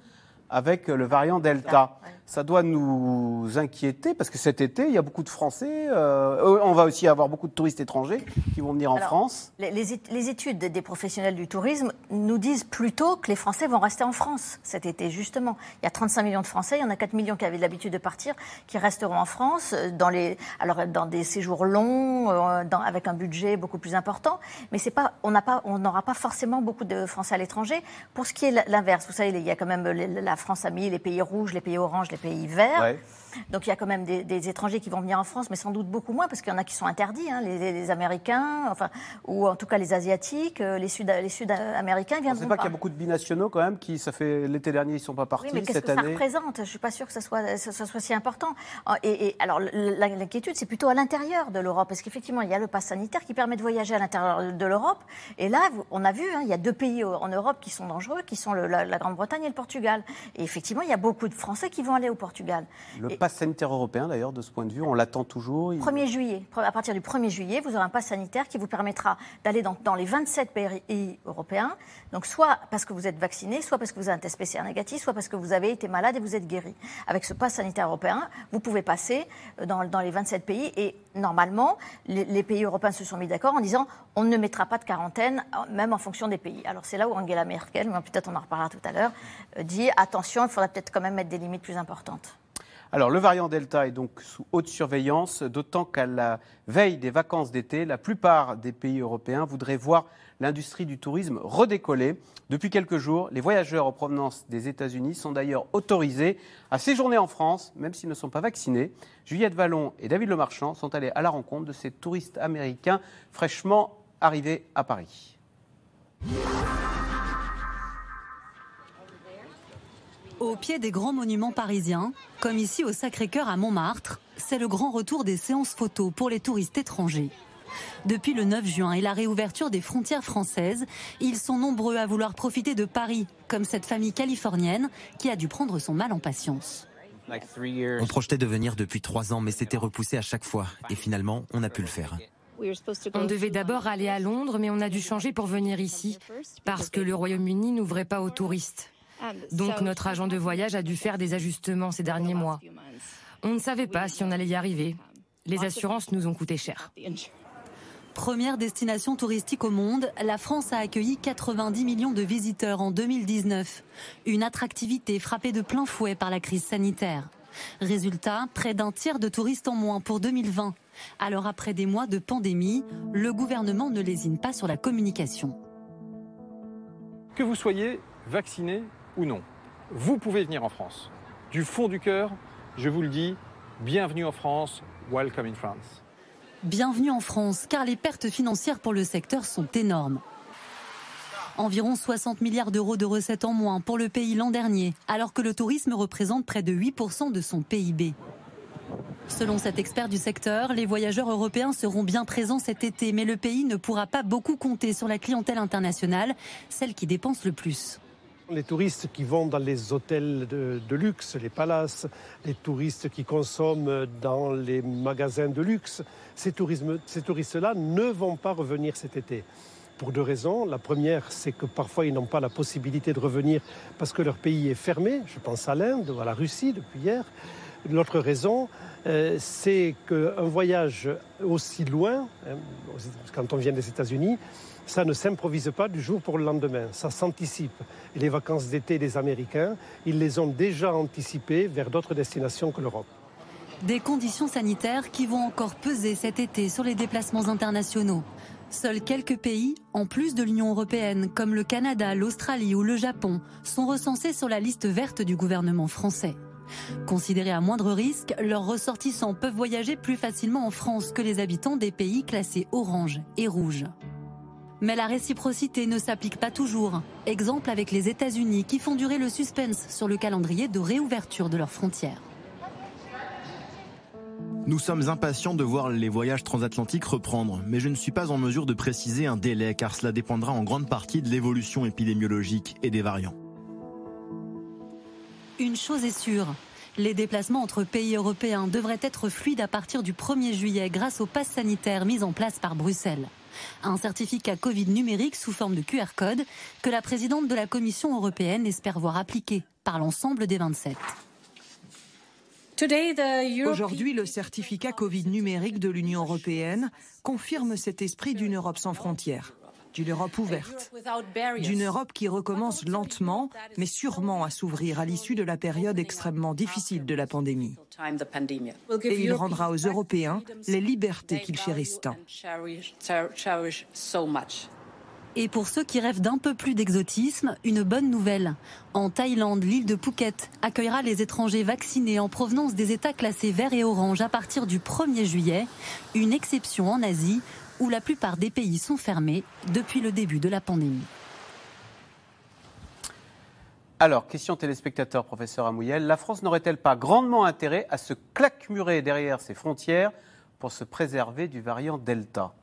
avec le variant Delta ça doit nous inquiéter parce que cet été, il y a beaucoup de Français. Euh, on va aussi avoir beaucoup de touristes étrangers qui vont venir en France. Les, études des professionnels du tourisme nous disent plutôt que les Français vont rester en France cet été, justement. Il y a 35 millions de Français, il y en a 4 millions qui avaient l'habitude de partir, qui resteront en France euh, dans, les, alors, dans des séjours longs, euh, dans, avec un budget beaucoup plus important. Mais c'est pas, on n'aura pas, forcément beaucoup de Français à l'étranger. Pour ce qui est l'inverse, vous savez, il y a quand même la France a mis les pays rouges, les pays oranges, les pays verts. Donc il y a quand même des, étrangers qui vont venir en France, mais sans doute beaucoup moins, parce qu'il y en a qui sont interdits, hein, les, Américains, enfin, ou en tout cas les Asiatiques, euh, les Sud-Américains Sud viendront. On ne pas, qu'il y a beaucoup de binationaux quand même, qui, ça fait l'été dernier, ils ne sont pas partis. Oui, mais qu'est-ce que ça représente? Je ne suis pas sûre que ça soit, ça, soit si important. Oh, et, alors l'inquiétude, c'est plutôt à l'intérieur de l'Europe, parce qu'effectivement, il y a le pass sanitaire qui permet de voyager à l'intérieur de l'Europe. Et là, on a vu, hein, il y a deux pays en Europe qui sont dangereux, qui sont la, Grande-Bretagne et le Portugal. Et effectivement, il y a beaucoup de Français qui vont aller au Portugal. Le pass sanitaire européen, d'ailleurs, de ce point de vue, on l'attend toujours. 1er juillet. À partir du 1er juillet, vous aurez un pass sanitaire qui vous permettra d'aller dans, dans, les 27 pays européens. Donc, soit parce que vous êtes vacciné, soit parce que vous avez un test PCR négatif, soit parce que vous avez été malade et vous êtes guéri. Avec ce pass sanitaire européen, vous pouvez passer euh, dans, dans les 27 pays et normalement, les, les pays européens se sont mis d'accord en disant on ne mettra pas de quarantaine, euh, même en fonction des pays. Alors, c'est là où Angela Merkel, mais peut-être on en reparlera tout à l'heure, euh, dit attention, il faudrait peut-être quand même mettre des limites plus importantes. Alors, le variant Delta est donc sous haute surveillance, d'autant qu'à la veille des vacances d'été, la plupart des pays européens voudraient voir l'industrie du tourisme redécoller. Depuis quelques jours, les voyageurs en provenance des États-Unis sont d'ailleurs autorisés à séjourner en France, même s'ils ne sont pas vaccinés. Juliette Vallon et David Lemarchand sont allés à la rencontre de ces touristes américains fraîchement arrivés à Paris. Au pied des grands monuments parisiens, comme ici au Sacré-Cœur à Montmartre, c'est le grand retour des séances photos pour les touristes étrangers. Depuis le 9 juin et la réouverture des frontières françaises, ils sont nombreux à vouloir profiter de Paris, comme cette famille californienne qui a dû prendre son mal en patience. On projetait de venir depuis trois ans, mais c'était repoussé à chaque fois. Et finalement, on a pu le faire. On devait d'abord aller à Londres, mais on a dû changer pour venir ici, parce que le Royaume-Uni n'ouvrait pas aux touristes. Donc notre agent de voyage a dû faire des ajustements ces derniers mois. On ne savait pas si on allait y arriver. Les assurances nous ont coûté cher. Première destination touristique au monde, la France a accueilli 90 millions de visiteurs en 2019. Une attractivité frappée de plein fouet par la crise sanitaire. Résultat, près d'un tiers de touristes en moins pour 2020. Alors après des mois de pandémie, le gouvernement ne lésine pas sur la communication. Que vous soyez vacciné ou non, vous pouvez venir en France. Du fond du cœur, je vous le dis, bienvenue en France, welcome in France. Bienvenue en France, car les pertes financières pour le secteur sont énormes. Environ 60 milliards d'euros de recettes en moins pour le pays l'an dernier, alors que le tourisme représente près de 8% de son PIB. Selon cet expert du secteur, les voyageurs européens seront bien présents cet été, mais le pays ne pourra pas beaucoup compter sur la clientèle internationale, celle qui dépense le plus. Les touristes qui vont dans les hôtels de, luxe, les palaces, les touristes qui consomment dans les magasins de luxe, ces, touristes-là ne vont pas revenir cet été. Pour deux raisons. La première, c'est que parfois ils n'ont pas la possibilité de revenir parce que leur pays est fermé. Je pense à l'Inde ou à la Russie depuis hier. L'autre raison, euh, c'est qu'un voyage aussi loin, hein, quand on vient des États-Unis, ça ne s'improvise pas du jour pour le lendemain, ça s'anticipe. Et les vacances d'été des Américains, ils les ont déjà anticipées vers d'autres destinations que l'Europe. Des conditions sanitaires qui vont encore peser cet été sur les déplacements internationaux. Seuls quelques pays, en plus de l'Union européenne, comme le Canada, l'Australie ou le Japon, sont recensés sur la liste verte du gouvernement français. Considérés à moindre risque, leurs ressortissants peuvent voyager plus facilement en France que les habitants des pays classés orange et rouge. Mais la réciprocité ne s'applique pas toujours. Exemple avec les États-Unis qui font durer le suspense sur le calendrier de réouverture de leurs frontières. Nous sommes impatients de voir les voyages transatlantiques reprendre, mais je ne suis pas en mesure de préciser un délai car cela dépendra en grande partie de l'évolution épidémiologique et des variants. Une chose est sûre, les déplacements entre pays européens devraient être fluides à partir du 1er juillet grâce au pass sanitaire mis en place par Bruxelles. Un certificat Covid numérique sous forme de QR code que la présidente de la Commission européenne espère voir appliqué par l'ensemble des 27. Aujourd'hui, le certificat Covid numérique de l'Union européenne confirme cet esprit d'une Europe sans frontières d'une Europe ouverte, d'une Europe qui recommence lentement, mais sûrement à s'ouvrir à l'issue de la période extrêmement difficile de la pandémie. Et il rendra aux Européens les libertés qu'ils chérissent tant. Et pour ceux qui rêvent d'un peu plus d'exotisme, une bonne nouvelle. En Thaïlande, l'île de Phuket accueillera les étrangers vaccinés en provenance des États classés vert et orange à partir du 1er juillet, une exception en Asie où la plupart des pays sont fermés depuis le début de la pandémie. Alors, question téléspectateur, professeur Amouyel, la France n'aurait-elle pas grandement intérêt à se claquemurer derrière ses frontières pour se préserver du variant Delta?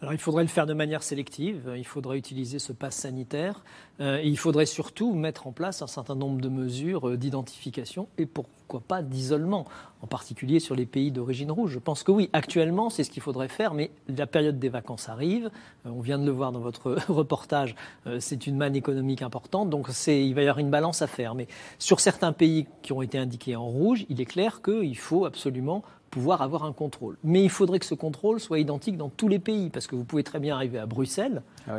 Alors il faudrait le faire de manière sélective, il faudrait utiliser ce pass sanitaire euh, il faudrait surtout mettre en place un certain nombre de mesures euh, d'identification et pourquoi pas d'isolement, en particulier sur les pays d'origine rouge. Je pense que oui, actuellement c'est ce qu'il faudrait faire, mais la période des vacances arrive, euh, on vient de le voir dans votre reportage, c'est une manne économique importante, donc il va y avoir une balance à faire. Mais sur certains pays qui ont été indiqués en rouge, il est clair qu'il faut absolument pouvoir avoir un contrôle. Mais il faudrait que ce contrôle soit identique dans tous les pays, parce que vous pouvez très bien arriver à Bruxelles, ah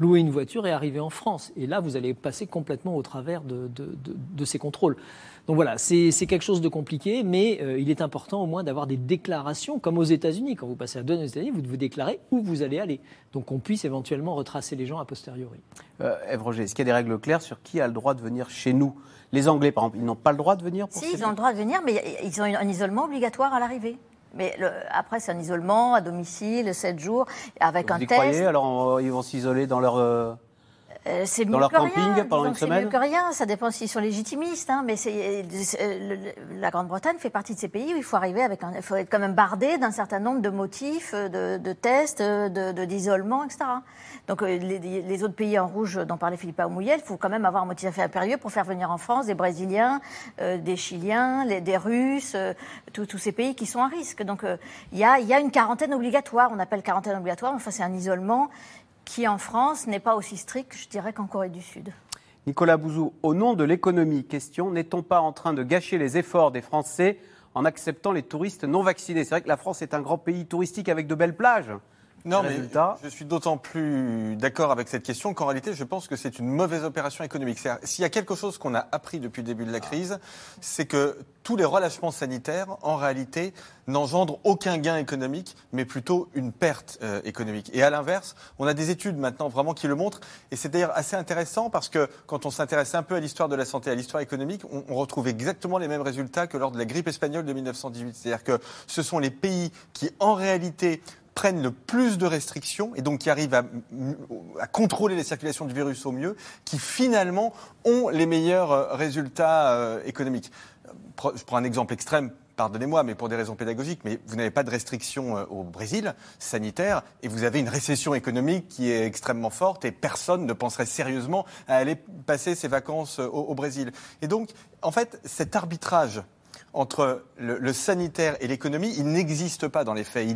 louer une voiture et arriver en France. Et là, vous allez passer complètement au travers de, ces contrôles. Donc voilà, c'est quelque chose de compliqué, mais euh, il est important au moins d'avoir des déclarations, comme aux États-Unis. Quand vous passez à deux aux États-Unis, vous devez déclarer où vous allez aller. Donc qu'on puisse éventuellement retracer les gens a posteriori. Euh, Ève Roger, est-ce qu'il y a des règles claires sur qui a le droit de venir chez nous? Les Anglais, par exemple, ils n'ont pas le droit de venir pour Si, ils ont le droit de venir, mais ils ont un isolement obligatoire à l'arrivée. Mais après, c'est un isolement à domicile, 7 jours, avec Vous un y test. Croyez Alors, ils vont s'isoler dans leur. Euh, euh, c'est mieux leur que camping rien. pendant une C'est mieux que rien. Ça dépend s'ils sont légitimistes. Hein, mais c'est, la Grande-Bretagne fait partie de ces pays où il faut arriver avec un, il faut être quand même bardé d'un certain nombre de motifs, de, tests, de, d'isolement, etc. Donc les, les, autres pays en rouge dont parlait Philippe Aumouillet, il faut quand même avoir un motif impérieux pour faire venir en France des Brésiliens, des Chiliens, les, des Russes, tous ces pays qui sont à risque. Donc il y, a, y a une quarantaine obligatoire. On appelle quarantaine obligatoire. Enfin c'est un isolement qui en France n'est pas aussi strict, je dirais, qu'en Corée du Sud. Nicolas Bouzou, au nom de l'économie, question, n'est-on pas en train de gâcher les efforts des Français en acceptant les touristes non vaccinés? C'est vrai que la France est un grand pays touristique avec de belles plages. Non, mais je suis d'autant plus d'accord avec cette question qu'en réalité, je pense que c'est une mauvaise opération économique. S'il y a quelque chose qu'on a appris depuis le début de la crise, c'est que tous les relâchements sanitaires, en réalité, n'engendrent aucun gain économique, mais plutôt une perte euh, économique. Et à l'inverse, on a des études maintenant vraiment qui le montrent. Et c'est d'ailleurs assez intéressant parce que quand on s'intéresse un peu à l'histoire de la santé, à l'histoire économique, on, on, retrouve exactement les mêmes résultats que lors de la grippe espagnole de 1918. C'est-à-dire que ce sont les pays qui, en réalité, prennent le plus de restrictions et donc qui arrivent à, contrôler les circulations du virus au mieux, qui finalement ont les meilleurs euh, résultats euh, économiques. Je prends un exemple extrême pardonnez-moi, mais pour des raisons pédagogiques, mais vous n'avez pas de restrictions euh, au Brésil sanitaire et vous avez une récession économique qui est extrêmement forte et personne ne penserait sérieusement à aller passer ses vacances au, au Brésil. Et donc, en fait, cet arbitrage entre le, sanitaire et l'économie, il n'existe pas dans les faits.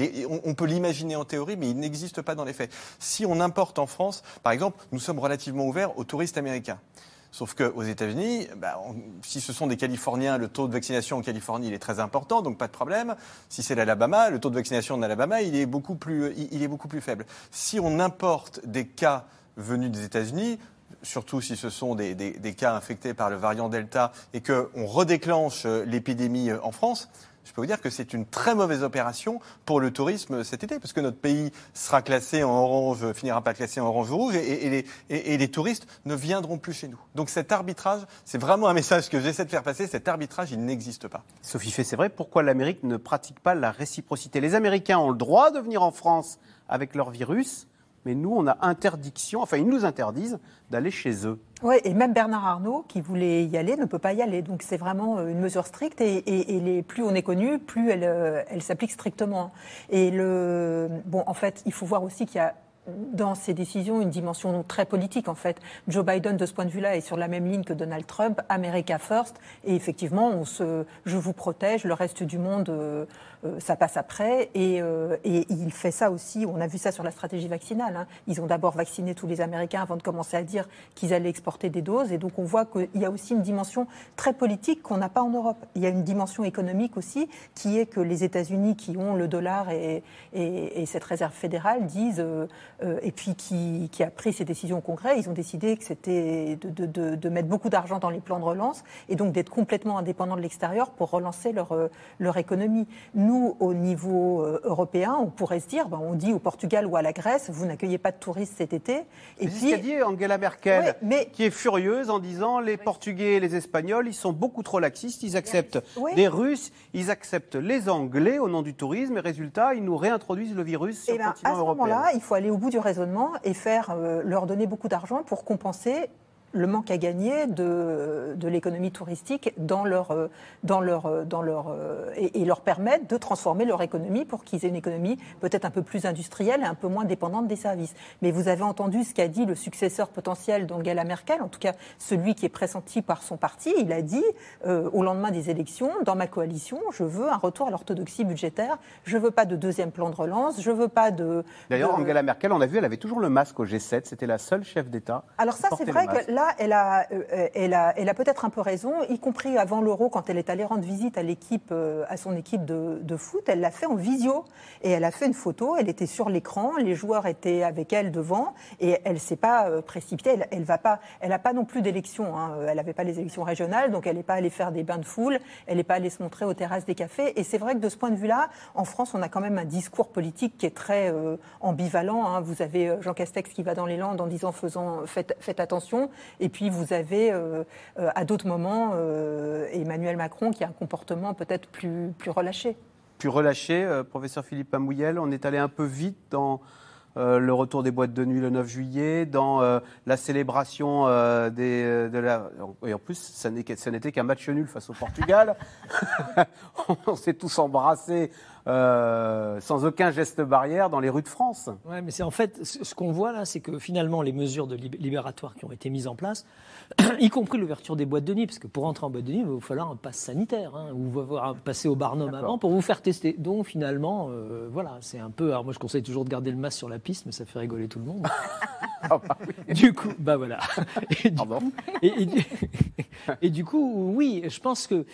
on, peut l'imaginer en théorie, mais il n'existe pas dans les faits. Si on importe en France, par exemple, nous sommes relativement ouverts aux touristes américains. Sauf qu'aux États-Unis, bah, si ce sont des Californiens, le taux de vaccination en Californie est très important, donc pas de problème. Si c'est l'Alabama, le taux de vaccination en Alabama est beaucoup plus faible. Si on importe des cas venus des États-Unis, surtout si ce sont des, cas infectés par le variant Delta et qu'on redéclenche euh, l'épidémie euh, en France, je peux vous dire que c'est une très mauvaise opération pour le tourisme cet été, parce que notre pays sera classé en orange, finira pas classé en orange rouge, et, les, touristes ne viendront plus chez nous. Donc cet arbitrage, c'est vraiment un message que j'essaie de faire passer, cet arbitrage, il n'existe pas. Sophie Fay, c'est vrai, pourquoi l'Amérique ne pratique pas la réciprocité? Les Américains ont le droit de venir en France avec leur virus, mais nous, on a interdiction, enfin, ils nous interdisent d'aller chez eux. Oui, et même Bernard Arnault, qui voulait y aller, ne peut pas y aller. Donc c'est vraiment euh, une mesure stricte, et, les, plus on est connu, plus elle, euh, elle s'applique strictement. Et le, bon, en fait, il faut voir aussi qu'il y a dans ces décisions une dimension très politique en fait. Joe Biden de ce point de vue-là est sur la même ligne que Donald Trump, America First, et effectivement on se, je vous protège, le reste du monde euh, ça passe après, et, euh, et, il fait ça aussi. On a vu ça sur la stratégie vaccinale. Hein. Ils ont d'abord vacciné tous les Américains avant de commencer à dire qu'ils allaient exporter des doses, et donc on voit qu'il y a aussi une dimension très politique qu'on n'a pas en Europe. Il y a une dimension économique aussi qui est que les États-Unis qui ont le dollar et, et cette réserve fédérale disent euh, et puis qui, a pris ces décisions au Congrès. Ils ont décidé que c'était de, mettre beaucoup d'argent dans les plans de relance et donc d'être complètement indépendants de l'extérieur pour relancer leur, euh, leur économie. Au niveau euh, européen, on pourrait se dire, ben, on dit au Portugal ou à la Grèce, vous n'accueillez pas de touristes cet été. Et puis, ce qu'a dit Angela Merkel, mais... qui est furieuse en disant les Portugais et les Espagnols, ils sont beaucoup trop laxistes, ils acceptent des Russes, ils acceptent les Anglais au nom du tourisme, et résultat, ils nous réintroduisent le virus sur eh le ben, continent européen. À ce moment-là, il faut aller au bout du raisonnement et faire euh, leur donner beaucoup d'argent pour compenser le manque à gagner de, de l'économie touristique dans leur, euh, dans leur, euh, dans leur, euh, et, leur permettre de transformer leur économie pour qu'ils aient une économie peut-être un peu plus industrielle et un peu moins dépendante des services. Mais vous avez entendu ce qu'a dit le successeur potentiel d'Angela Merkel, en tout cas celui qui est pressenti par son parti. Il a dit au lendemain des élections, dans ma coalition, je veux un retour à l'orthodoxie budgétaire, je veux pas de deuxième plan de relance, je veux pas de... D'ailleurs, Angela Merkel, on a vu, elle avait toujours le masque au G7, c'était la seule chef d'État. Alors ça, c'est vrai que là, elle a, euh, elle a, peut-être un peu raison, y compris avant l'Euro, quand elle est allée rendre visite à euh, son équipe de, foot, elle l'a fait en visio et elle a fait une photo. Elle était sur l'écran, les joueurs étaient avec elle devant et elle s'est pas euh, précipitée. Elle, elle va pas, elle n'a pas non plus d'élection. Hein. Elle n'avait pas les élections régionales, donc elle n'est pas allée faire des bains de foule. Elle n'est pas allée se montrer aux terrasses des cafés. Et c'est vrai que de ce point de vue-là, en France, on a quand même un discours politique qui est très ambivalent. Hein. Vous avez Jean Castex qui va dans les Landes en disant faisant, faites attention. Et puis vous avez euh, euh, à d'autres moments euh, Emmanuel Macron qui a un comportement peut-être plus, plus relâché. Plus relâché, professeur Philippe Amouyel, on est allé un peu vite dans, le retour des boîtes de nuit le 9 juillet, dans la célébration des, de la... Et en plus, ça n'était qu'un match nul face au Portugal. on s'est tous embrassés sans aucun geste barrière dans les rues de France. Oui, mais c'est en fait, ce qu'on voit là, c'est que finalement, les mesures de libératoires qui ont été mises en place, y compris l'ouverture des boîtes de nuit, parce que pour entrer en boîte de nuit, il va vous falloir un pass sanitaire, hein, ou vous passer au barnum avant pour vous faire tester. Donc finalement, voilà, c'est un peu... Alors moi, je conseille toujours de garder le masque sur la piste, mais ça fait rigoler tout le monde. Ah bah du coup, bah voilà. Et du, Coup, et, du, coup, oui, je pense que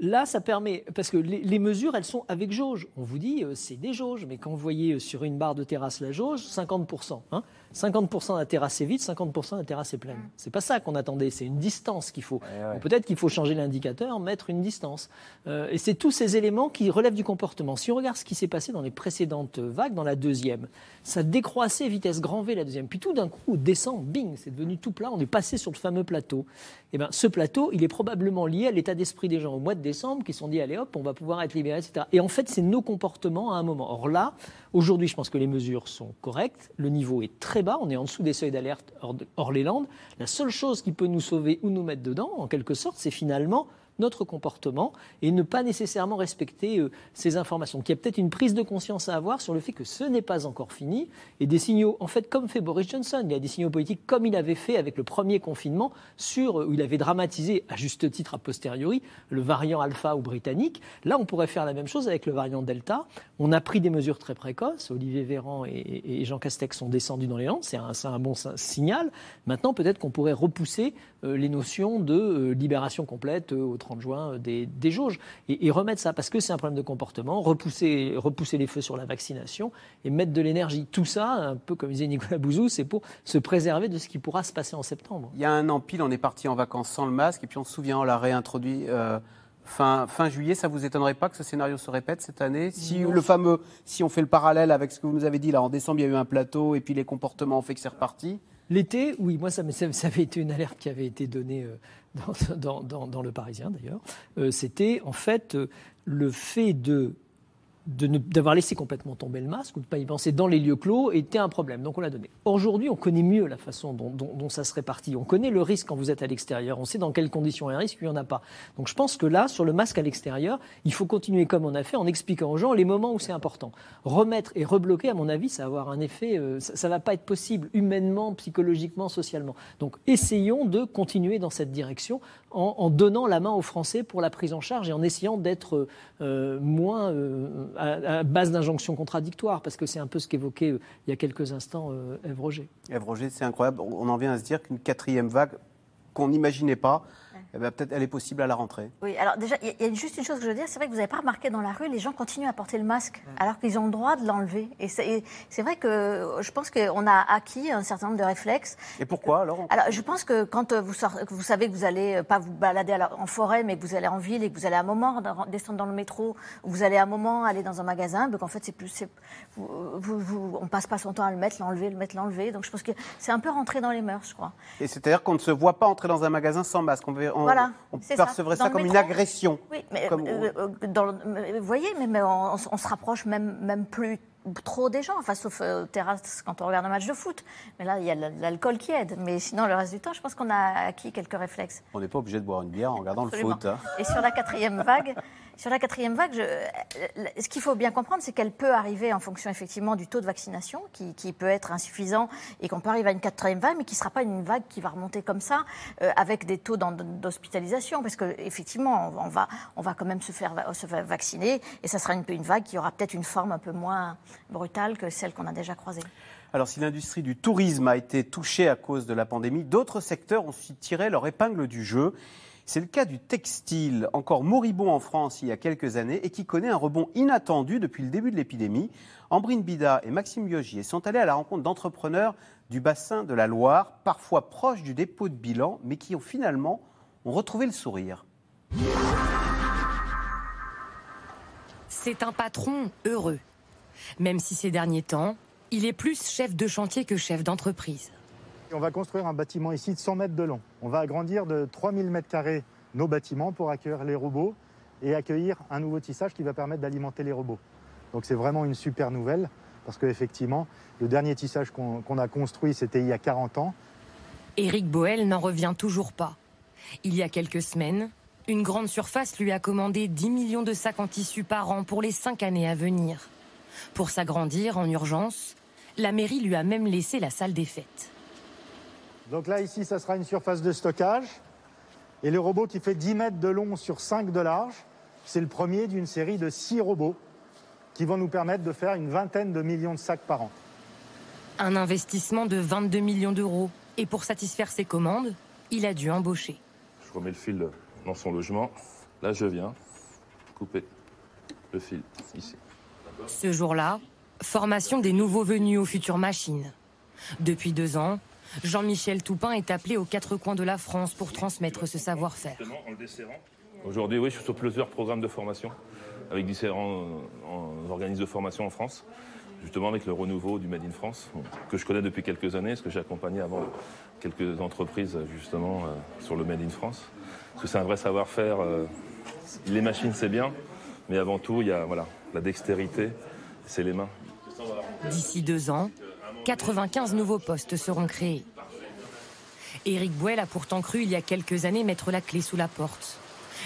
là, ça permet, parce que les, mesures, elles sont avec jauge. On vous dit, euh, c'est des jauges, mais quand vous voyez euh, sur une barre de terrasse la jauge, 50%. Hein, 50% de la terrasse est vide, 50% de la terrasse est pleine. Mm. C'est pas ça qu'on attendait, c'est une distance qu'il faut. Peut-être qu'il faut changer l'indicateur, mettre une distance. Euh, et c'est tous ces éléments qui relèvent du comportement. Si on regarde ce qui s'est passé dans les précédentes vagues, dans la deuxième, ça décroissait vitesse grand V la deuxième. Puis tout d'un coup, descend, bing, c'est devenu tout plat, on est passé sur le fameux plateau. Et eh bien, ce plateau, il est probablement lié à l'état d'esprit des gens au mois de décembre qui sont dit, allez hop, on va pouvoir être libérés, etc. Et en fait, c'est nos comportements à un moment. Or là, aujourd'hui, je pense que les mesures sont correctes, le niveau est très bas, on est en dessous des seuils d'alerte hors, les Landes. La seule chose qui peut nous sauver ou nous mettre dedans, en quelque sorte, c'est finalement notre comportement et ne pas nécessairement respecter euh, ces informations. Donc il y a peut-être une prise de conscience à avoir sur le fait que ce n'est pas encore fini et des signaux, en fait, comme fait Boris Johnson, il y a des signaux politiques comme il avait fait avec le premier confinement, sur, euh, où il avait dramatisé, à juste titre a posteriori, le variant alpha ou britannique. Là, on pourrait faire la même chose avec le variant delta. On a pris des mesures très précoces. Olivier Véran et, Jean Castex sont descendus dans les Landes. C'est un, bon signal. Maintenant, peut-être qu'on pourrait repousser euh, les notions de libération complète au 30 juin euh, des, des jauges et, remettre ça parce que c'est un problème de comportement, repousser, repousser les feux sur la vaccination et mettre de l'énergie. Tout ça, un peu comme disait Nicolas Bouzou, c'est pour se préserver de ce qui pourra se passer en septembre. Il y a un an pile, on est parti en vacances sans le masque et puis on se souvient, on l'a réintroduit. Euh, fin, fin, juillet, ça vous étonnerait pas que ce scénario se répète cette année? Si le fameux, si on fait le parallèle avec ce que vous nous avez dit là, en décembre, il y a eu un plateau et puis les comportements ont fait que c'est reparti. L'été, oui, moi ça, avait été une alerte qui avait été donnée euh, dans, dans, le Parisien d'ailleurs, euh, c'était en fait euh, le fait de d'avoir laissé complètement tomber le masque ou de ne pas y penser dans les lieux clos était un problème. Donc on l'a donné. Aujourd'hui, on connaît mieux la façon dont, ça se répartit. On connaît le risque quand vous êtes à l'extérieur. On sait dans quelles conditions il y a un risque, il n'y en a pas. Donc je pense que là, sur le masque à l'extérieur, il faut continuer comme on a fait en expliquant aux gens les moments où c'est important. Remettre et rebloquer, à mon avis, ça va avoir un effet, euh, ça ne va pas être possible humainement, psychologiquement, socialement. Donc essayons de continuer dans cette direction en, donnant la main aux Français pour la prise en charge et en essayant d'être euh, moins euh, à, base d'injonctions contradictoires, parce que c'est un peu ce qu'évoquait euh, il y a quelques instants Ève Roger. Ève Roger, c'est incroyable. On en vient à se dire qu'une quatrième vague qu'on n'imaginait pas, eh ben, peut-être elle est possible à la rentrée. Oui, alors déjà, il y, a juste une chose que je veux dire, c'est vrai que vous n'avez pas remarqué dans la rue, les gens continuent à porter le masque, alors qu'ils ont le droit de l'enlever. Et c'est vrai que je pense qu'on a acquis un certain nombre de réflexes. Et pourquoi alors Alors, je pense que quand vous, vous savez que vous allez euh, pas vous balader en forêt, mais que vous allez en ville et que vous allez à un moment descendre dans le métro, ou vous allez à un moment aller dans un magasin, donc en fait, c'est plus, vous, on passe pas son temps à le mettre, l'enlever, le mettre, l'enlever. Donc je pense que c'est un peu rentré dans les mœurs, je crois. Et c'est-à-dire qu'on ne se voit pas entrer dans un magasin sans masque. On, voilà, on percevrait ça, comme une agression. Oui, mais euh, euh, vous voyez, mais, on, se rapproche même, même plus trop des gens, enfin, sauf euh, terrasse quand on regarde un match de foot. Mais là, il y a l'alcool qui aide. Mais sinon, le reste du temps, je pense qu'on a acquis quelques réflexes. On n'est pas obligé de boire une bière en regardant le foot. Hein. Et sur la quatrième vague, sur la quatrième vague, ce qu'il faut bien comprendre, c'est qu'elle peut arriver en fonction effectivement du taux de vaccination, qui, peut être insuffisant, et qu'on peut arriver à une quatrième vague, mais qui ne sera pas une vague qui va remonter comme ça, euh, avec des taux d'hospitalisation, parce qu'effectivement, on va, on va quand même se faire, se faire vacciner, et ça sera une, une vague qui aura peut-être une forme un peu moins brutale que celle qu'on a déjà croisée. Alors, si l'industrie du tourisme a été touchée à cause de la pandémie, d'autres secteurs ont su tirer leur épingle du jeu. C'est le cas du textile, encore moribond en France il y a quelques années et qui connaît un rebond inattendu depuis le début de l'épidémie. Ambrine Bida et Maxime Biogier sont allés à la rencontre d'entrepreneurs du bassin de la Loire, parfois proches du dépôt de bilan, mais qui ont finalement ont retrouvé le sourire. C'est un patron heureux, même si ces derniers temps, il est plus chef de chantier que chef d'entreprise. On va construire un bâtiment ici de 100 mètres de long. On va agrandir de 3000 mètres carrés nos bâtiments pour accueillir les robots et accueillir un nouveau tissage qui va permettre d'alimenter les robots. Donc c'est vraiment une super nouvelle parce qu'effectivement, le dernier tissage qu'on a construit, c'était il y a 40 ans. Éric Boel n'en revient toujours pas. Il y a quelques semaines, une grande surface lui a commandé 10 millions de sacs en tissu par an pour les cinq années à venir. Pour s'agrandir en urgence, la mairie lui a même laissé la salle des fêtes. Donc là, ici, ça sera une surface de stockage. Et le robot qui fait 10 mètres de long sur 5 de large, c'est le premier d'une série de 6 robots qui vont nous permettre de faire une vingtaine de millions de sacs par an. Un investissement de 22 millions d'euros. Et pour satisfaire ses commandes, il a dû embaucher. Je remets le fil dans son logement. Là, je viens couper le fil ici. Ce jour-là, formation des nouveaux venus aux futures machines. Depuis deux ans, Jean-Michel Toupin est appelé aux quatre coins de la France pour transmettre ce savoir-faire. Aujourd'hui, oui, je suis sur plusieurs programmes de formation avec différents euh, organismes de formation en France, justement avec le renouveau du Made in France, que je connais depuis quelques années, parce que j'ai accompagné avant quelques entreprises justement euh, sur le Made in France. Parce que c'est un vrai savoir-faire. Euh, les machines, c'est bien, mais avant tout, il y a voilà, la dextérité, c'est les mains. D'ici deux ans, 95 nouveaux postes seront créés. Éric Bouel a pourtant cru il y a quelques années mettre la clé sous la porte.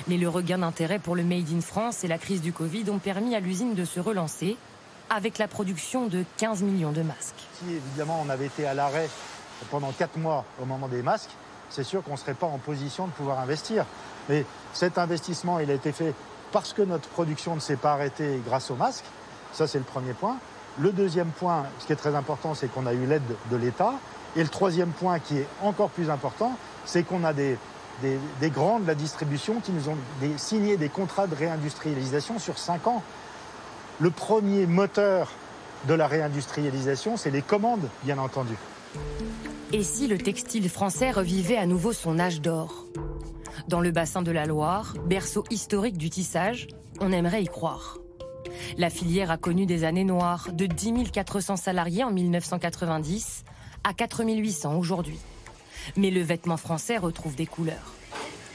Mais le regain d'intérêt pour le Made in France et la crise du Covid ont permis à l'usine de se relancer avec la production de 15 millions de masques. Si évidemment on avait été à l'arrêt pendant 4 mois au moment des masques, c'est sûr qu'on ne serait pas en position de pouvoir investir. Mais cet investissement, il a été fait parce que notre production ne s'est pas arrêtée grâce aux masques. Ça, c'est le premier point. Le deuxième point, ce qui est très important, c'est qu'on a eu l'aide de l'État. Et le troisième point, qui est encore plus important, c'est qu'on a des, des, grands de la distribution qui nous ont signé des contrats de réindustrialisation sur cinq ans. Le premier moteur de la réindustrialisation, c'est les commandes, bien entendu. Et si le textile français revivait à nouveau son âge d'or? Dans le bassin de la Loire, berceau historique du tissage, on aimerait y croire. La filière a connu des années noires, de 10 400 salariés en 1990 à 4 800 aujourd'hui. Mais le vêtement français retrouve des couleurs.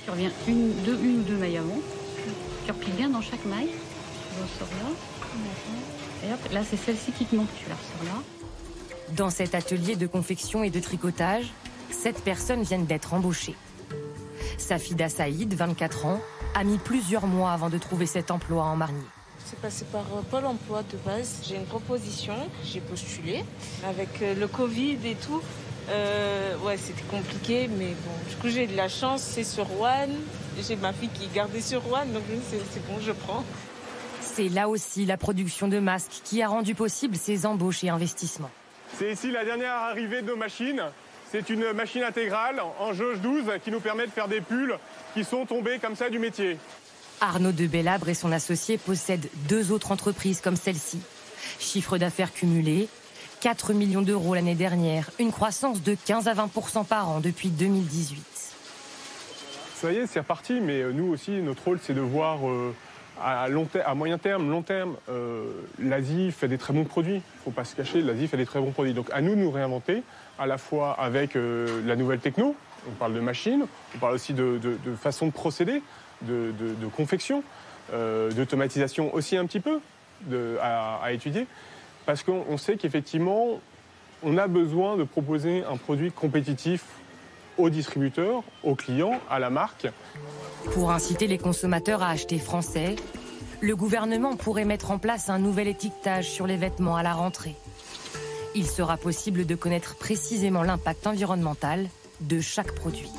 Tu reviens une, deux, une ou deux mailles avant. Tu replies bien dans chaque maille. Tu ressors là. Et hop, là c'est celle-ci qui te manque. Tu la ressors là. Dans cet atelier de confection et de tricotage, sept personnes viennent d'être embauchées. Safida Saïd, 24 ans, a mis plusieurs mois avant de trouver cet emploi en Marnier. C'est passé par euh, Pôle emploi de base. J'ai une proposition, j'ai postulé. Avec euh, le Covid et tout, euh, ouais, c'était compliqué, mais bon, du coup, j'ai de la chance, c'est sur Rouen. J'ai ma fille qui est gardée sur Rouen, donc c'est bon, je prends. C'est là aussi la production de masques qui a rendu possible ces embauches et investissements. C'est ici la dernière arrivée de nos machines. C'est une machine intégrale en jauge 12 qui nous permet de faire des pulls qui sont tombés comme ça du métier. Arnaud de Bellabre et son associé possèdent deux autres entreprises comme celle-ci. Chiffre d'affaires cumulé, 4 millions d'euros l'année dernière, une croissance de 15 à 20% par an depuis 2018. Ça y est, c'est reparti, mais euh, nous aussi, notre rôle, c'est de voir euh, à, long à moyen terme, long terme, euh, l'Asie fait des très bons produits. Il ne faut pas se cacher, l'Asie fait des très bons produits. Donc à nous de nous réinventer, à la fois avec la nouvelle techno, on parle de machines, on parle aussi de, façon de procéder, de, confection, d'automatisation aussi un petit peu à étudier parce qu'on sait qu'effectivement, on a besoin de proposer un produit compétitif aux distributeurs, aux clients, à la marque. Pour inciter les consommateurs à acheter français, le gouvernement pourrait mettre en place un nouvel étiquetage sur les vêtements à la rentrée. Il sera possible de connaître précisément l'impact environnemental de chaque produit.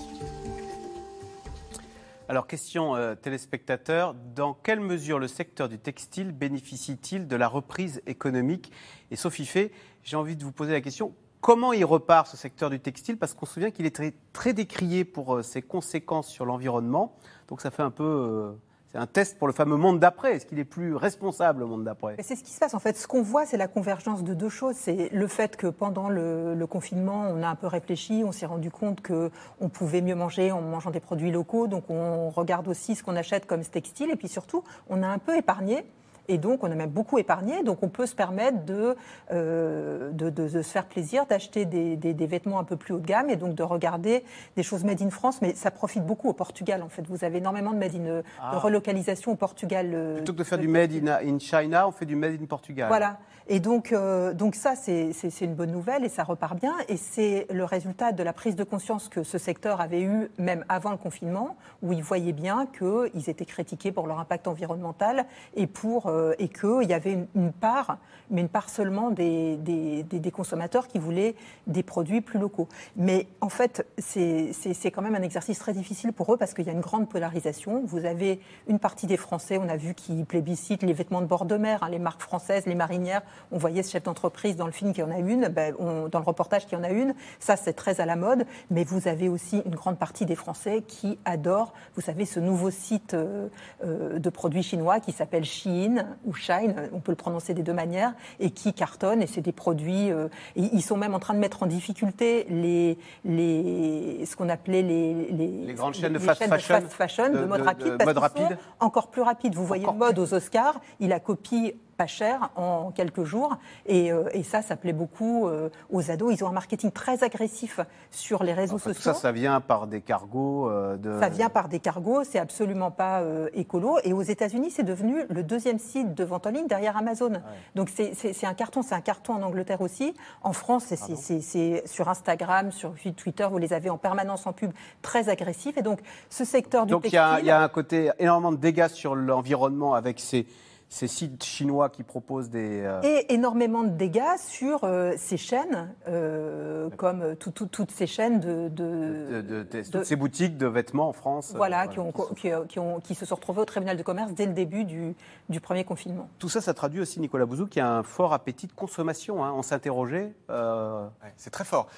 Alors, question euh, téléspectateur, dans quelle mesure le secteur du textile bénéficie-t-il de la reprise économique? Et Sophie Fay, j'ai envie de vous poser la question, comment il repart ce secteur du textile? Parce qu'on se souvient qu'il est très, décrié pour euh, ses conséquences sur l'environnement. Donc ça fait un peu euh, c'est un test pour le fameux monde d'après. Est-ce qu'il est plus responsable, le monde d'après? C'est ce qui se passe. En fait, ce qu'on voit, c'est la convergence de deux choses. C'est le fait que pendant le, confinement, on a un peu réfléchi, on s'est rendu compte qu'on pouvait mieux manger en mangeant des produits locaux. Donc, on regarde aussi ce qu'on achète comme textile. Et puis surtout, on a un peu épargné Et donc, on a même beaucoup épargné. Donc, on peut se permettre de, euh, de, se faire plaisir, d'acheter des, des, vêtements un peu plus haut de gamme et donc de regarder des choses made in France. Mais ça profite beaucoup au Portugal, en fait. Vous avez énormément de made in, de ah. relocalisation au Portugal. Euh, Plutôt que de faire du made in, in, China, on fait du made in Portugal. Voilà. Et donc, euh, donc ça, c'est une bonne nouvelle et ça repart bien. Et c'est le résultat de la prise de conscience que ce secteur avait eu même avant le confinement, où ils voyaient bien qu'ils étaient critiqués pour leur impact environnemental et, pour, euh, et qu'il y avait une, part, mais une part seulement des, des, des, consommateurs qui voulaient des produits plus locaux. Mais en fait, c'est quand même un exercice très difficile pour eux parce qu'il y a une grande polarisation. Vous avez une partie des Français, on a vu, qui plébiscitent les vêtements de bord de mer, hein, les marques françaises, les marinières on voyait ce chef d'entreprise dans le film qui en a une, ben, dans le reportage qui en a une. Ça, c'est très à la mode. Mais vous avez aussi une grande partie des Français qui adorent, vous savez, ce nouveau site euh, euh, de produits chinois qui s'appelle Shein ou Shine, on peut le prononcer des deux manières, et qui cartonne. Et c'est des produits. Euh, ils sont même en train de mettre en difficulté les, les ce qu'on appelait les, les, grandes chaînes de fast fashion, de, mode rapide, parce mode rapide. encore plus rapide. Vous voyez le mode aux Oscars, il a copié pas cher en quelques jours. Et, euh, et ça, ça plaît beaucoup euh, aux ados. Ils ont un marketing très agressif sur les réseaux sociaux. Ça, ça vient par des cargos euh, de... Ça vient par des cargos, c'est absolument pas écolo. Et aux États-Unis, c'est devenu le deuxième site de vente en ligne derrière Amazon. Donc c'est un carton, c'est un carton en Angleterre aussi. En France, c'est sur Instagram, sur Twitter, vous les avez en permanence en pub, très agressifs. Et donc ce secteur du donc, il y, a un côté énormément de dégâts sur l'environnement avec ces ces sites chinois qui proposent des... Euh, Et énormément de dégâts sur euh, ces chaînes, euh, comme toutes ces chaînes de... de, toutes ces boutiques de vêtements en France. Voilà, qui, ont, qui, ont, qui, se sont retrouvées au tribunal de commerce dès le début du, du premier confinement. Tout ça, ça traduit aussi, Nicolas Bouzou, qu'il y a un fort appétit de consommation. Hein. On s'interrogeait. c'est très fort.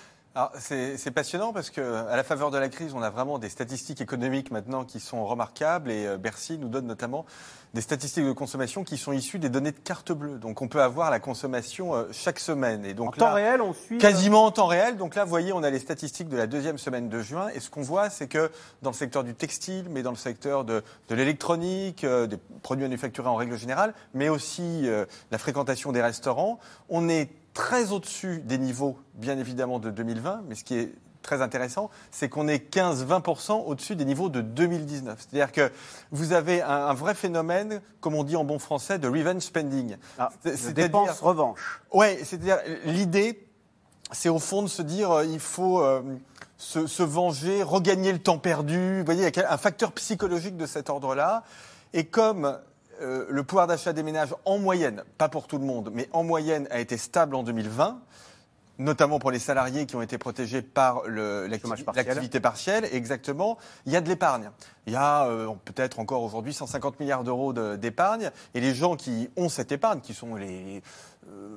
C'est passionnant parce qu'à la faveur de la crise, on a vraiment des statistiques économiques maintenant qui sont remarquables et Bercy nous donne notamment des statistiques de consommation qui sont issues des données de carte bleue. Donc on peut avoir la consommation euh, chaque semaine. Et donc en temps réel, on suit. Quasiment en temps réel. Donc là, vous voyez, on a les statistiques de la deuxième semaine de juin. Et ce qu'on voit, c'est que dans le secteur du textile, mais dans le secteur de, de l'électronique, euh, des produits manufacturés en règle générale, mais aussi euh, la fréquentation des restaurants, on est très au-dessus des niveaux, bien évidemment, de 2020. Mais ce qui est très intéressant, c'est qu'on est 15-20% au-dessus des niveaux de 2019. C'est-à-dire que vous avez un, vrai phénomène, comme on dit en bon français, de revenge spending. Ah, c'est dépense revanche. Oui, c'est-à-dire l'idée, c'est au fond de se dire euh, il faut euh, se, venger, regagner le temps perdu. Vous voyez, il y a un facteur psychologique de cet ordre-là. Et comme euh, le pouvoir d'achat des ménages en moyenne, pas pour tout le monde, mais en moyenne a été stable en 2020, notamment pour les salariés qui ont été protégés par l'activité partielle. Exactement. Il y a de l'épargne. Il y a euh, peut-être encore aujourd'hui 150 milliards d'euros d'épargne. Et les gens qui ont cette épargne, qui sont les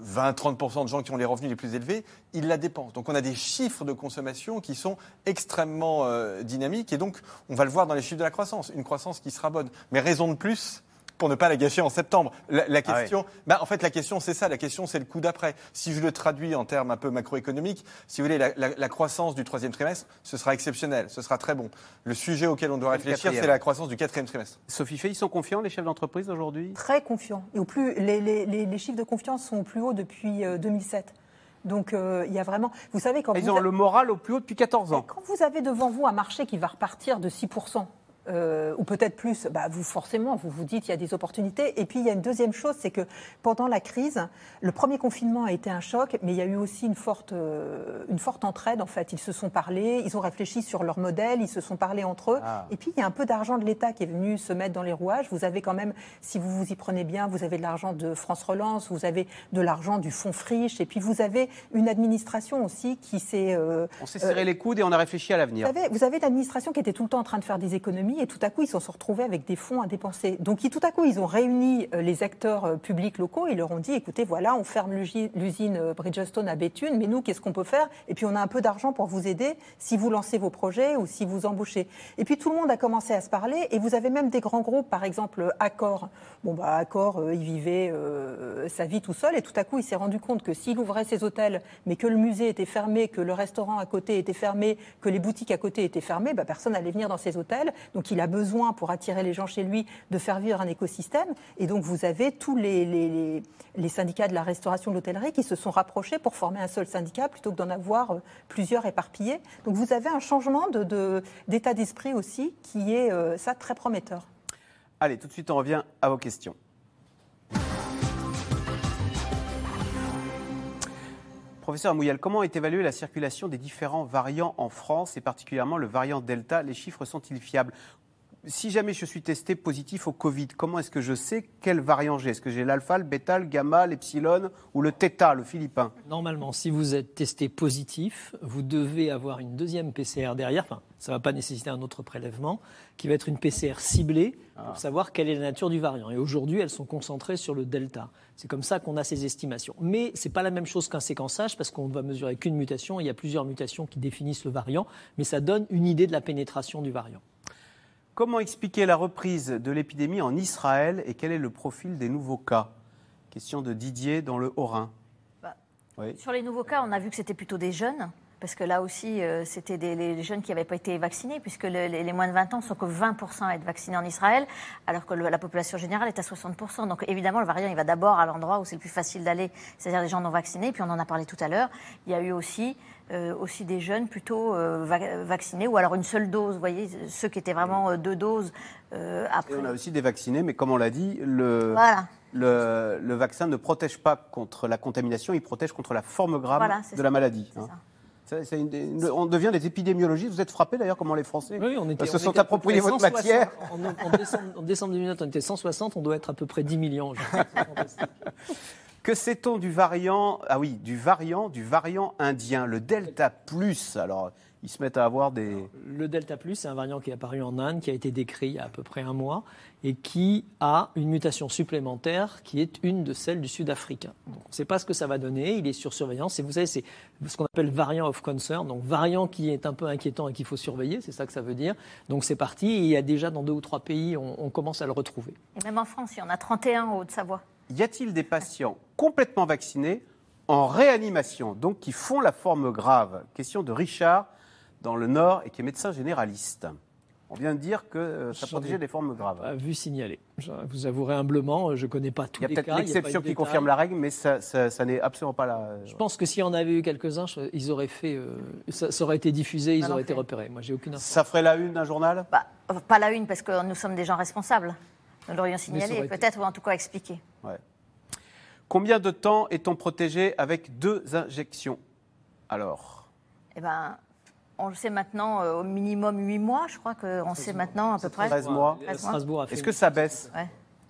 20-30% euh, de gens qui ont les revenus les plus élevés, ils la dépensent. Donc on a des chiffres de consommation qui sont extrêmement euh, dynamiques. Et donc on va le voir dans les chiffres de la croissance. Une croissance qui sera bonne. Mais raison de plus pour ne pas la gâcher en septembre. La, ah question, bah, en fait, la question, c'est ça. La question, c'est le coup d'après. Si je le traduis en termes un peu macroéconomiques, si vous voulez, la, croissance du troisième trimestre, ce sera exceptionnel, ce sera très bon. Le sujet auquel on doit réfléchir, c'est la croissance du quatrième trimestre. Sophie Fay, ils sont confiants, les chefs d'entreprise aujourd'hui? Très confiants. Et au plus, les, chiffres de confiance sont au plus haut depuis 2007. Euh, Donc euh, il y a vraiment. Vous savez quand ils ont le moral au plus haut depuis 14 ans. quand vous avez devant vous un marché qui va repartir de 6 euh, ou peut-être plus, bah, vous forcément, vous vous dites il y a des opportunités. Et puis il y a une deuxième chose, c'est que pendant la crise, le premier confinement a été un choc, mais il y a eu aussi une forte, euh, une forte entraide. En fait, ils se sont parlé, ils ont réfléchi sur leur modèle, ils se sont parlé entre eux. Ah. Et puis il y a un peu d'argent de l'État qui est venu se mettre dans les rouages. Vous avez quand même, si vous vous y prenez bien, vous avez de l'argent de France Relance, vous avez de l'argent du Fonds Friche, et puis vous avez une administration aussi qui s'est. Euh, on s'est serré les coudes et on a réfléchi à l'avenir. Vous avez, vous avez l'administration qui était tout le temps en train de faire des économies et tout à coup, ils se sont retrouvés avec des fonds à dépenser. Donc, tout à coup, ils ont réuni euh, les acteurs euh, publics locaux et leur ont dit écoutez, voilà, on ferme l'usine euh, Bridgestone à Béthune, mais nous, qu'est-ce qu'on peut faire? Et puis, on a un peu d'argent pour vous aider si vous lancez vos projets ou si vous embauchez. Et puis, tout le monde a commencé à se parler et vous avez même des grands groupes, par exemple Accor. Bon, bah, Accor, il vivait sa vie tout seul et tout à coup, il s'est rendu compte que s'il ouvrait ses hôtels, mais que le musée était fermé, que le restaurant à côté était fermé, que les boutiques à côté étaient fermées, bah, personne n'allait venir dans ses hôtels. Donc, Donc il a besoin, pour attirer les gens chez lui, de faire vivre un écosystème. Et donc vous avez tous les, syndicats de la restauration de l'hôtellerie qui se sont rapprochés pour former un seul syndicat plutôt que d'en avoir euh, plusieurs éparpillés. Donc vous avez un changement d'état de, d'esprit aussi qui est euh, ça très prometteur. Allez, tout de suite on revient à vos questions. Professeur Amouyal, comment est évaluée la circulation des différents variants en France et particulièrement le variant Delta? Les chiffres sont-ils fiables? Si jamais je suis testé positif au Covid, comment est-ce que je sais quel variant j'ai? Est-ce que j'ai l'alpha, le bêta, le gamma, l'epsilon ou le theta, le philippin? Normalement, si vous êtes testé positif, vous devez avoir une deuxième PCR derrière. Enfin, ça ne va pas nécessiter un autre prélèvement, qui va être une PCR ciblée pour ah. savoir quelle est la nature du variant. Et aujourd'hui, elles sont concentrées sur le delta. C'est comme ça qu'on a ces estimations. Mais ce n'est pas la même chose qu'un séquençage parce qu'on ne va mesurer qu'une mutation. Il y a plusieurs mutations qui définissent le variant, mais ça donne une idée de la pénétration du variant. Comment expliquer la reprise de l'épidémie en Israël et quel est le profil des nouveaux cas? Question de Didier dans le Haut-Rhin. Bah, sur les nouveaux cas, on a vu que c'était plutôt des jeunes, parce que là aussi, euh, c'était des les jeunes qui n'avaient pas été vaccinés, puisque les, moins de 20 ans sont que 20% à être vaccinés en Israël, alors que la population générale est à 60%. Donc évidemment, le variant, il va d'abord à l'endroit où c'est le plus facile d'aller, c'est-à-dire les gens non vaccinés. Puis on en a parlé tout à l'heure. Il y a eu aussi euh, aussi des jeunes plutôt euh, vaccinés ou alors une seule dose. Vous voyez, ceux qui étaient vraiment euh, deux doses après. Et on a aussi des vaccinés, mais comme on l'a dit, le, le, vaccin ne protège pas contre la contamination, il protège contre la forme grave de la maladie. Hein. on devient des épidémiologistes. Vous êtes frappés d'ailleurs comment les Français se sont appropriés votre matière. En, décembre, 2009, on était 160, on doit être à peu près 10 millions. Que sait-on du variant Ah oui, du variant, du variant indien, le Delta plus? Alors, ils se mettent à avoir des. le Delta plus, c'est un variant qui est apparu en Inde, qui a été décrit il y a à peu près un mois, et qui a une mutation supplémentaire qui est une de celles du Sud-Africain. on ne sait pas ce que ça va donner. Il est sur surveillance. Et vous savez, c'est ce qu'on appelle variant of concern, donc variant qui est un peu inquiétant et qu'il faut surveiller. C'est ça que ça veut dire. Donc c'est parti. Et il y a déjà dans deux ou trois pays, on, on commence à le retrouver. Et même en France, il y en a 31 en Haute-Savoie y a-t-il des patients complètement vaccinés en réanimation, donc qui font la forme grave? Question de Richard dans le Nord et qui est médecin généraliste. On vient de dire que euh, ça protégeait des formes graves. Pas vu signaler. Je vous avouerai humblement, je ne connais pas tous les cas. Il y a peut-être l'exception qui confirme la règle, mais ça, n'est absolument pas la. Je pense que s'il y en avait eu quelques-uns, ils auraient fait, euh, ça, aurait été diffusé, ils auraient été repérés. Moi, j'ai aucune Ça ferait la une d'un journal? Bah, Pas la une, parce que nous sommes des gens responsables. Nous l'aurions signalé, peut-être, ou en tout cas expliqué. Ouais. Combien de temps est-on protégé avec deux injections Alors? Eh ben, on le sait maintenant euh, au minimum 8 mois, je crois qu'on sait maintenant à peu près. 13 mois. Est-ce que ça baisse?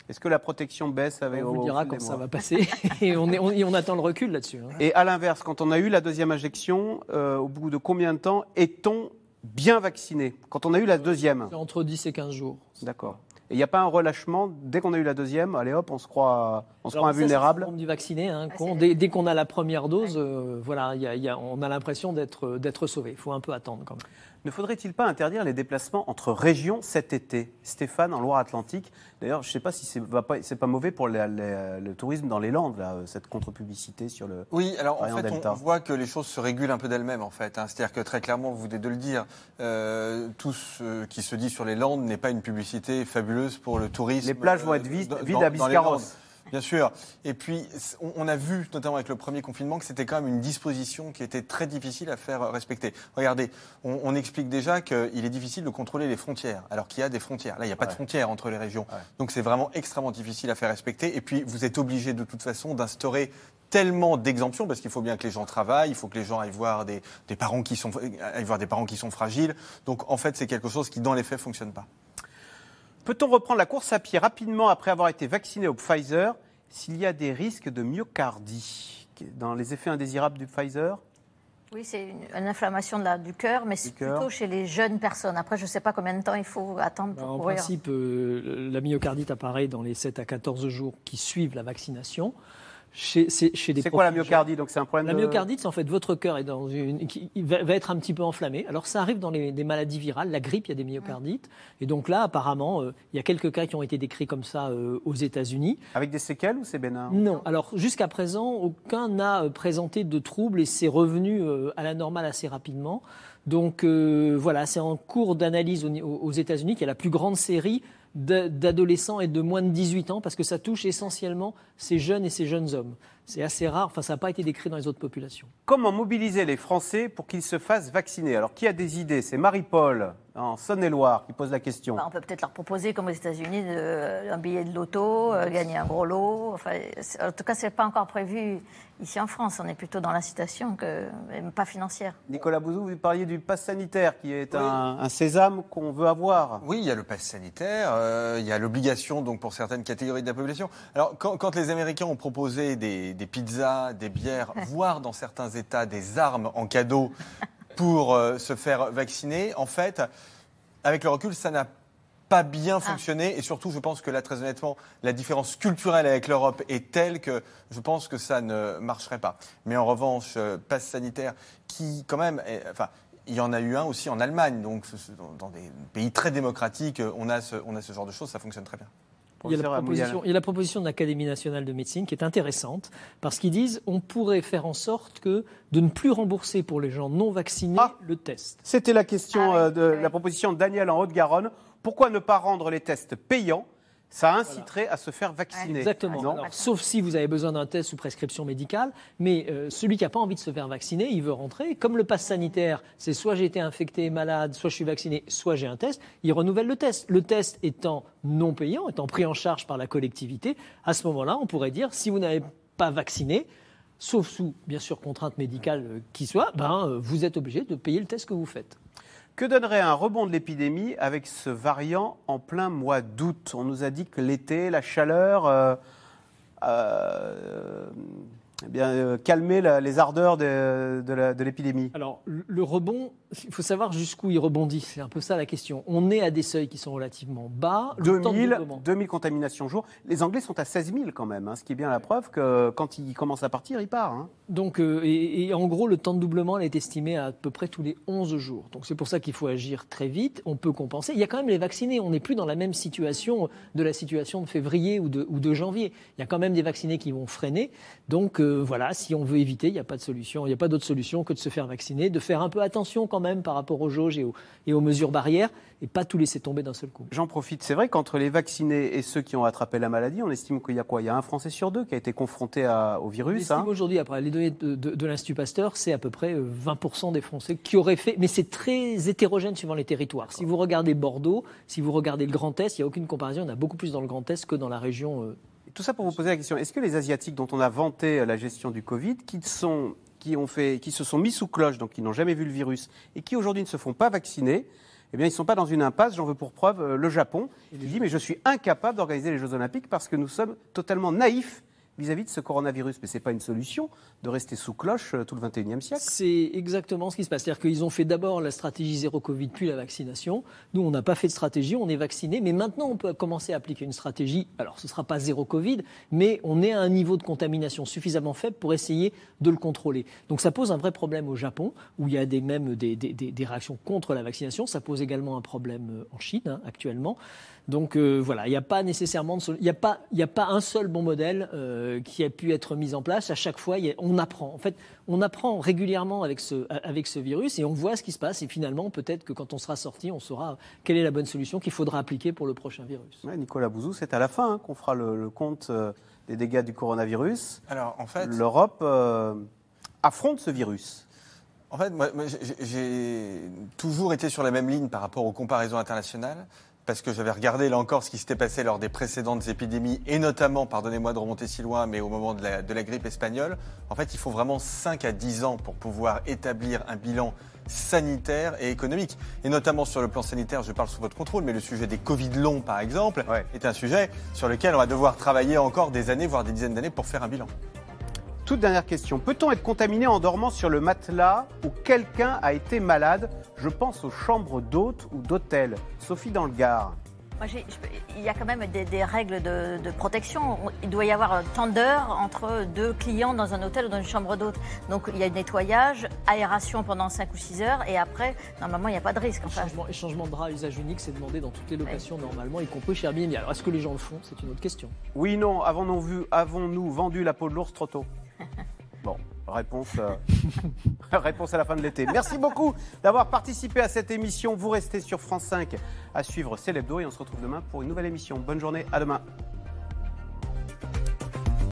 Est-ce que la protection baisse avec On vous dira quand ça va passer et on, on, attend le recul là-dessus. Hein. Et à l'inverse, quand on a eu la deuxième injection, euh, au bout de combien de temps est-on bien vacciné? Quand on a eu la deuxième? Entre 10 et 15 jours. D'accord. Et il n'y a pas un relâchement dès qu'on a eu la deuxième, allez hop, on se croit, on se croit invulnérable. du vacciné, hein, ah, dès, qu'on a la première dose, euh, voilà, y a, on a l'impression d'être sauvé. Il faut un peu attendre quand même. Ne faudrait-il pas interdire les déplacements entre régions cet été? Stéphane, en Loire-Atlantique. D'ailleurs, je ne sais pas si ce n'est pas, pas, mauvais pour le tourisme dans les Landes, là, cette contre-publicité sur le. Oui, alors en fait, on voit que les choses se régulent un peu d'elles-mêmes, en fait. Hein. C'est-à-dire que très clairement, vous venez de le dire, euh, tout ce qui se dit sur les Landes n'est pas une publicité fabuleuse pour le tourisme. Les plages vont être vides, à Biscarrosse. Bien sûr. Et puis, on a vu, notamment avec le premier confinement, que c'était quand même une disposition qui était très difficile à faire respecter. Regardez, on, explique déjà qu'il est difficile de contrôler les frontières, alors qu'il y a des frontières. Là, il n'y a pas de frontières entre les régions. Donc, c'est vraiment extrêmement difficile à faire respecter. Et puis, vous êtes obligé de toute façon d'instaurer tellement d'exemptions parce qu'il faut bien que les gens travaillent, il faut que les gens aillent voir des, parents qui sont aillent voir des parents qui sont fragiles. Donc en fait, c'est quelque chose qui dans les faits fonctionne pas. Peut-on reprendre la course à pied rapidement après avoir été vacciné au Pfizer s'il y a des risques de myocardie dans les effets indésirables du Pfizer oui, c'est une, inflammation de la, du cœur, mais c'est plutôt chez les jeunes personnes. Après, je ne sais pas combien de temps il faut attendre pour En principe, euh, la myocardite apparaît dans les 7 à 14 jours qui suivent la vaccination. C'est quoi la myocardite Donc c'est un problème. La myocardite, c'est en fait votre cœur est dans une, qui va, être un petit peu enflammé. Alors ça arrive dans les, maladies virales, la grippe, il y a des myocardites. Et donc là, apparemment, euh, il y a quelques cas qui ont été décrits comme ça euh, aux États-Unis. Avec des séquelles ou c'est bénin? Non. Alors jusqu'à présent, aucun n'a euh, présenté de troubles et c'est revenu à la normale assez rapidement. Donc voilà, c'est en cours d'analyse aux États-Unis, qui est la plus grande série d'adolescents et de moins de 18 ans, parce que ça touche essentiellement ces jeunes et ces jeunes hommes. C'est assez rare, enfin ça n'a pas été décrit dans les autres populations. Comment mobiliser les Français pour qu'ils se fassent vacciner? Alors qui a des idées? C'est Marie-Paul en Saône-et-Loire qui pose la question. Bah, on peut peut-être leur proposer, comme aux États-Unis, un billet de loto, euh, gagner un gros lot. Enfin, en tout cas, ce n'est pas encore prévu ici en France. On est plutôt dans l'incitation que pas financière. Nicolas Bouzou, vous parliez du pass sanitaire qui est un, sésame qu'on veut avoir. Oui, il y a le pass sanitaire, euh, il y a l'obligation donc pour certaines catégories de la population. Alors quand, quand les Américains ont proposé des, des pizzas, des bières, voire dans certains États des armes en cadeau pour euh, se faire vacciner. En fait, avec le recul, ça n'a pas bien ah. fonctionné. Et surtout, je pense que là, très honnêtement, la différence culturelle avec l'Europe est telle que je pense que ça ne marcherait pas. Mais en revanche, euh, passe sanitaire, qui quand même, enfin, il y en a eu un aussi en Allemagne. Donc, dans des pays très démocratiques, on a ce, on a ce genre de choses, ça fonctionne très bien. Il y, a la proposition, de l'Académie nationale de médecine qui est intéressante parce qu'ils disent on pourrait faire en sorte que de ne plus rembourser pour les gens non vaccinés ah. le test. C'était la question ah euh, de la proposition de Daniel en Haute-Garonne. Pourquoi ne pas rendre les tests payants ça inciterait à se faire vacciner. Exactement. sauf si vous avez besoin d'un test sous prescription médicale, mais euh, celui qui n'a pas envie de se faire vacciner, il veut rentrer. Comme le pass sanitaire, c'est soit j'ai été infecté, malade, soit je suis vacciné, soit j'ai un test, il renouvelle le test. Le test étant non payant, étant pris en charge par la collectivité, à ce moment-là, on pourrait dire si vous n'avez pas vacciné, sauf sous, bien sûr, contrainte médicale euh, qui soit, ben, euh, vous êtes obligé de payer le test que vous faites. Que donnerait un rebond de l'épidémie avec ce variant en plein mois d'août? On nous a dit que l'été, la chaleur, euh, euh, eh euh, les ardeurs de, l'épidémie. Alors, le rebond, il faut savoir jusqu'où il rebondit. C'est un peu ça la question. On est à des seuils qui sont relativement bas. 2000, 2000 contaminations jour. Les Anglais sont à 16 000 quand même, hein, ce qui est bien la preuve que quand il commence à partir, il part. Hein. Donc, euh, et, en gros, le temps de doublement est estimé à à peu près tous les 11 jours. Donc, c'est pour ça qu'il faut agir très vite. On peut compenser. Il y a quand même les vaccinés. On n'est plus dans la même situation de la situation de février ou de, ou de janvier. Il y a quand même des vaccinés qui vont freiner. Donc, euh, voilà, si on veut éviter, il n'y a pas de solution. Il n'y a pas d'autre solution que de se faire vacciner, de faire un peu attention quand même par rapport aux jauges et aux, et aux mesures barrières et pas tout laisser tomber d'un seul coup. J'en profite. C'est vrai qu'entre les vaccinés et ceux qui ont attrapé la maladie, on estime qu'il y a quoi? Il y a un Français sur deux qui a été confronté au virus. On hein aujourd'hui, après les données de, de, l'Institut Pasteur, c'est à peu près 20% euh, des Français qui auraient fait. Mais c'est très hétérogène suivant les territoires. Si vous regardez Bordeaux, si vous regardez le Grand Est, il n'y a aucune comparaison. En a beaucoup plus dans le Grand Est que dans la région. Euh, tout ça pour vous poser la question, est-ce que les Asiatiques dont on a vanté euh, la gestion du Covid, qui, sont, qui, ont fait, qui se sont mis sous cloche, donc qui n'ont jamais vu le virus, et qui aujourd'hui ne se font pas vacciner, eh bien, ils ne sont pas dans une impasse. J'en veux pour preuve euh, le Japon. Il dit, mais je suis incapable d'organiser les Jeux Olympiques parce que nous sommes totalement naïfs vis-à-vis de ce coronavirus. Mais ce n'est pas une solution de rester sous cloche euh, tout le XXIe siècle. C'est exactement ce qui se passe. C'est-à-dire qu'ils ont fait d'abord la stratégie zéro Covid, puis la vaccination. Nous, on n'a pas fait de stratégie, on est vacciné. Mais maintenant, on peut commencer à appliquer une stratégie. Alors, ce ne sera pas zéro Covid, mais on est à un niveau de contamination suffisamment faible pour essayer de le contrôler. Donc, ça pose un vrai problème au Japon, où il y a des, même des, réactions contre la vaccination. Ça pose également un problème euh, en Chine, hein, actuellement. Donc euh, voilà, il n'y a pas nécessairement, il n'y a pas, a pas un seul bon modèle qui a pu être mis en place. À chaque fois, on apprend. En fait, on apprend régulièrement avec ce, avec ce virus et on voit ce qui se passe. Et finalement, peut-être que quand on sera sorti, on saura quelle est la bonne solution qu'il faudra appliquer pour le prochain virus. Nicolas Bouzou, c'est à la fin hein, qu'on fera le, compte euh, des dégâts du coronavirus. Alors en fait, l'Europe affronte ce virus. En fait, moi j'ai toujours été sur la même ligne par rapport aux comparaisons internationales parce que j'avais regardé là encore ce qui s'était passé lors des précédentes épidémies, et notamment, pardonnez-moi de remonter si loin, mais au moment de la, de la, grippe espagnole, en fait, il faut vraiment 5 à 10 ans pour pouvoir établir un bilan sanitaire et économique. Et notamment sur le plan sanitaire, je parle sous votre contrôle, mais le sujet des Covid longs, par exemple, est un sujet sur lequel on va devoir travailler encore des années, voire des dizaines d'années pour faire un bilan. Toute dernière question. Peut-on être contaminé en dormant sur le matelas où quelqu'un a été malade? Je pense aux chambres d'hôtes ou d'hôtels. Sophie dans le Gard. il y a quand même des, règles de, protection. Il doit y avoir tant d'heures entre deux clients dans un hôtel ou dans une chambre d'hôte. Donc il y a nettoyage, aération pendant 5 ou 6 heures et après, normalement, il n'y a pas de risque. Enfin. Changement, et changement de drap à usage unique, c'est demandé dans toutes les locations normalement, y compris chez Airbnb. Alors est-ce que les gens le font? C'est une autre question. Oui, non. Avons-nous vu, avons-nous vendu la peau de l'ours trop tôt? Bon, réponse, euh, réponse à la fin de l'été. Merci beaucoup d'avoir participé à cette émission. Vous restez sur France 5 à suivre C'est et on se retrouve demain pour une nouvelle émission. Bonne journée, à demain.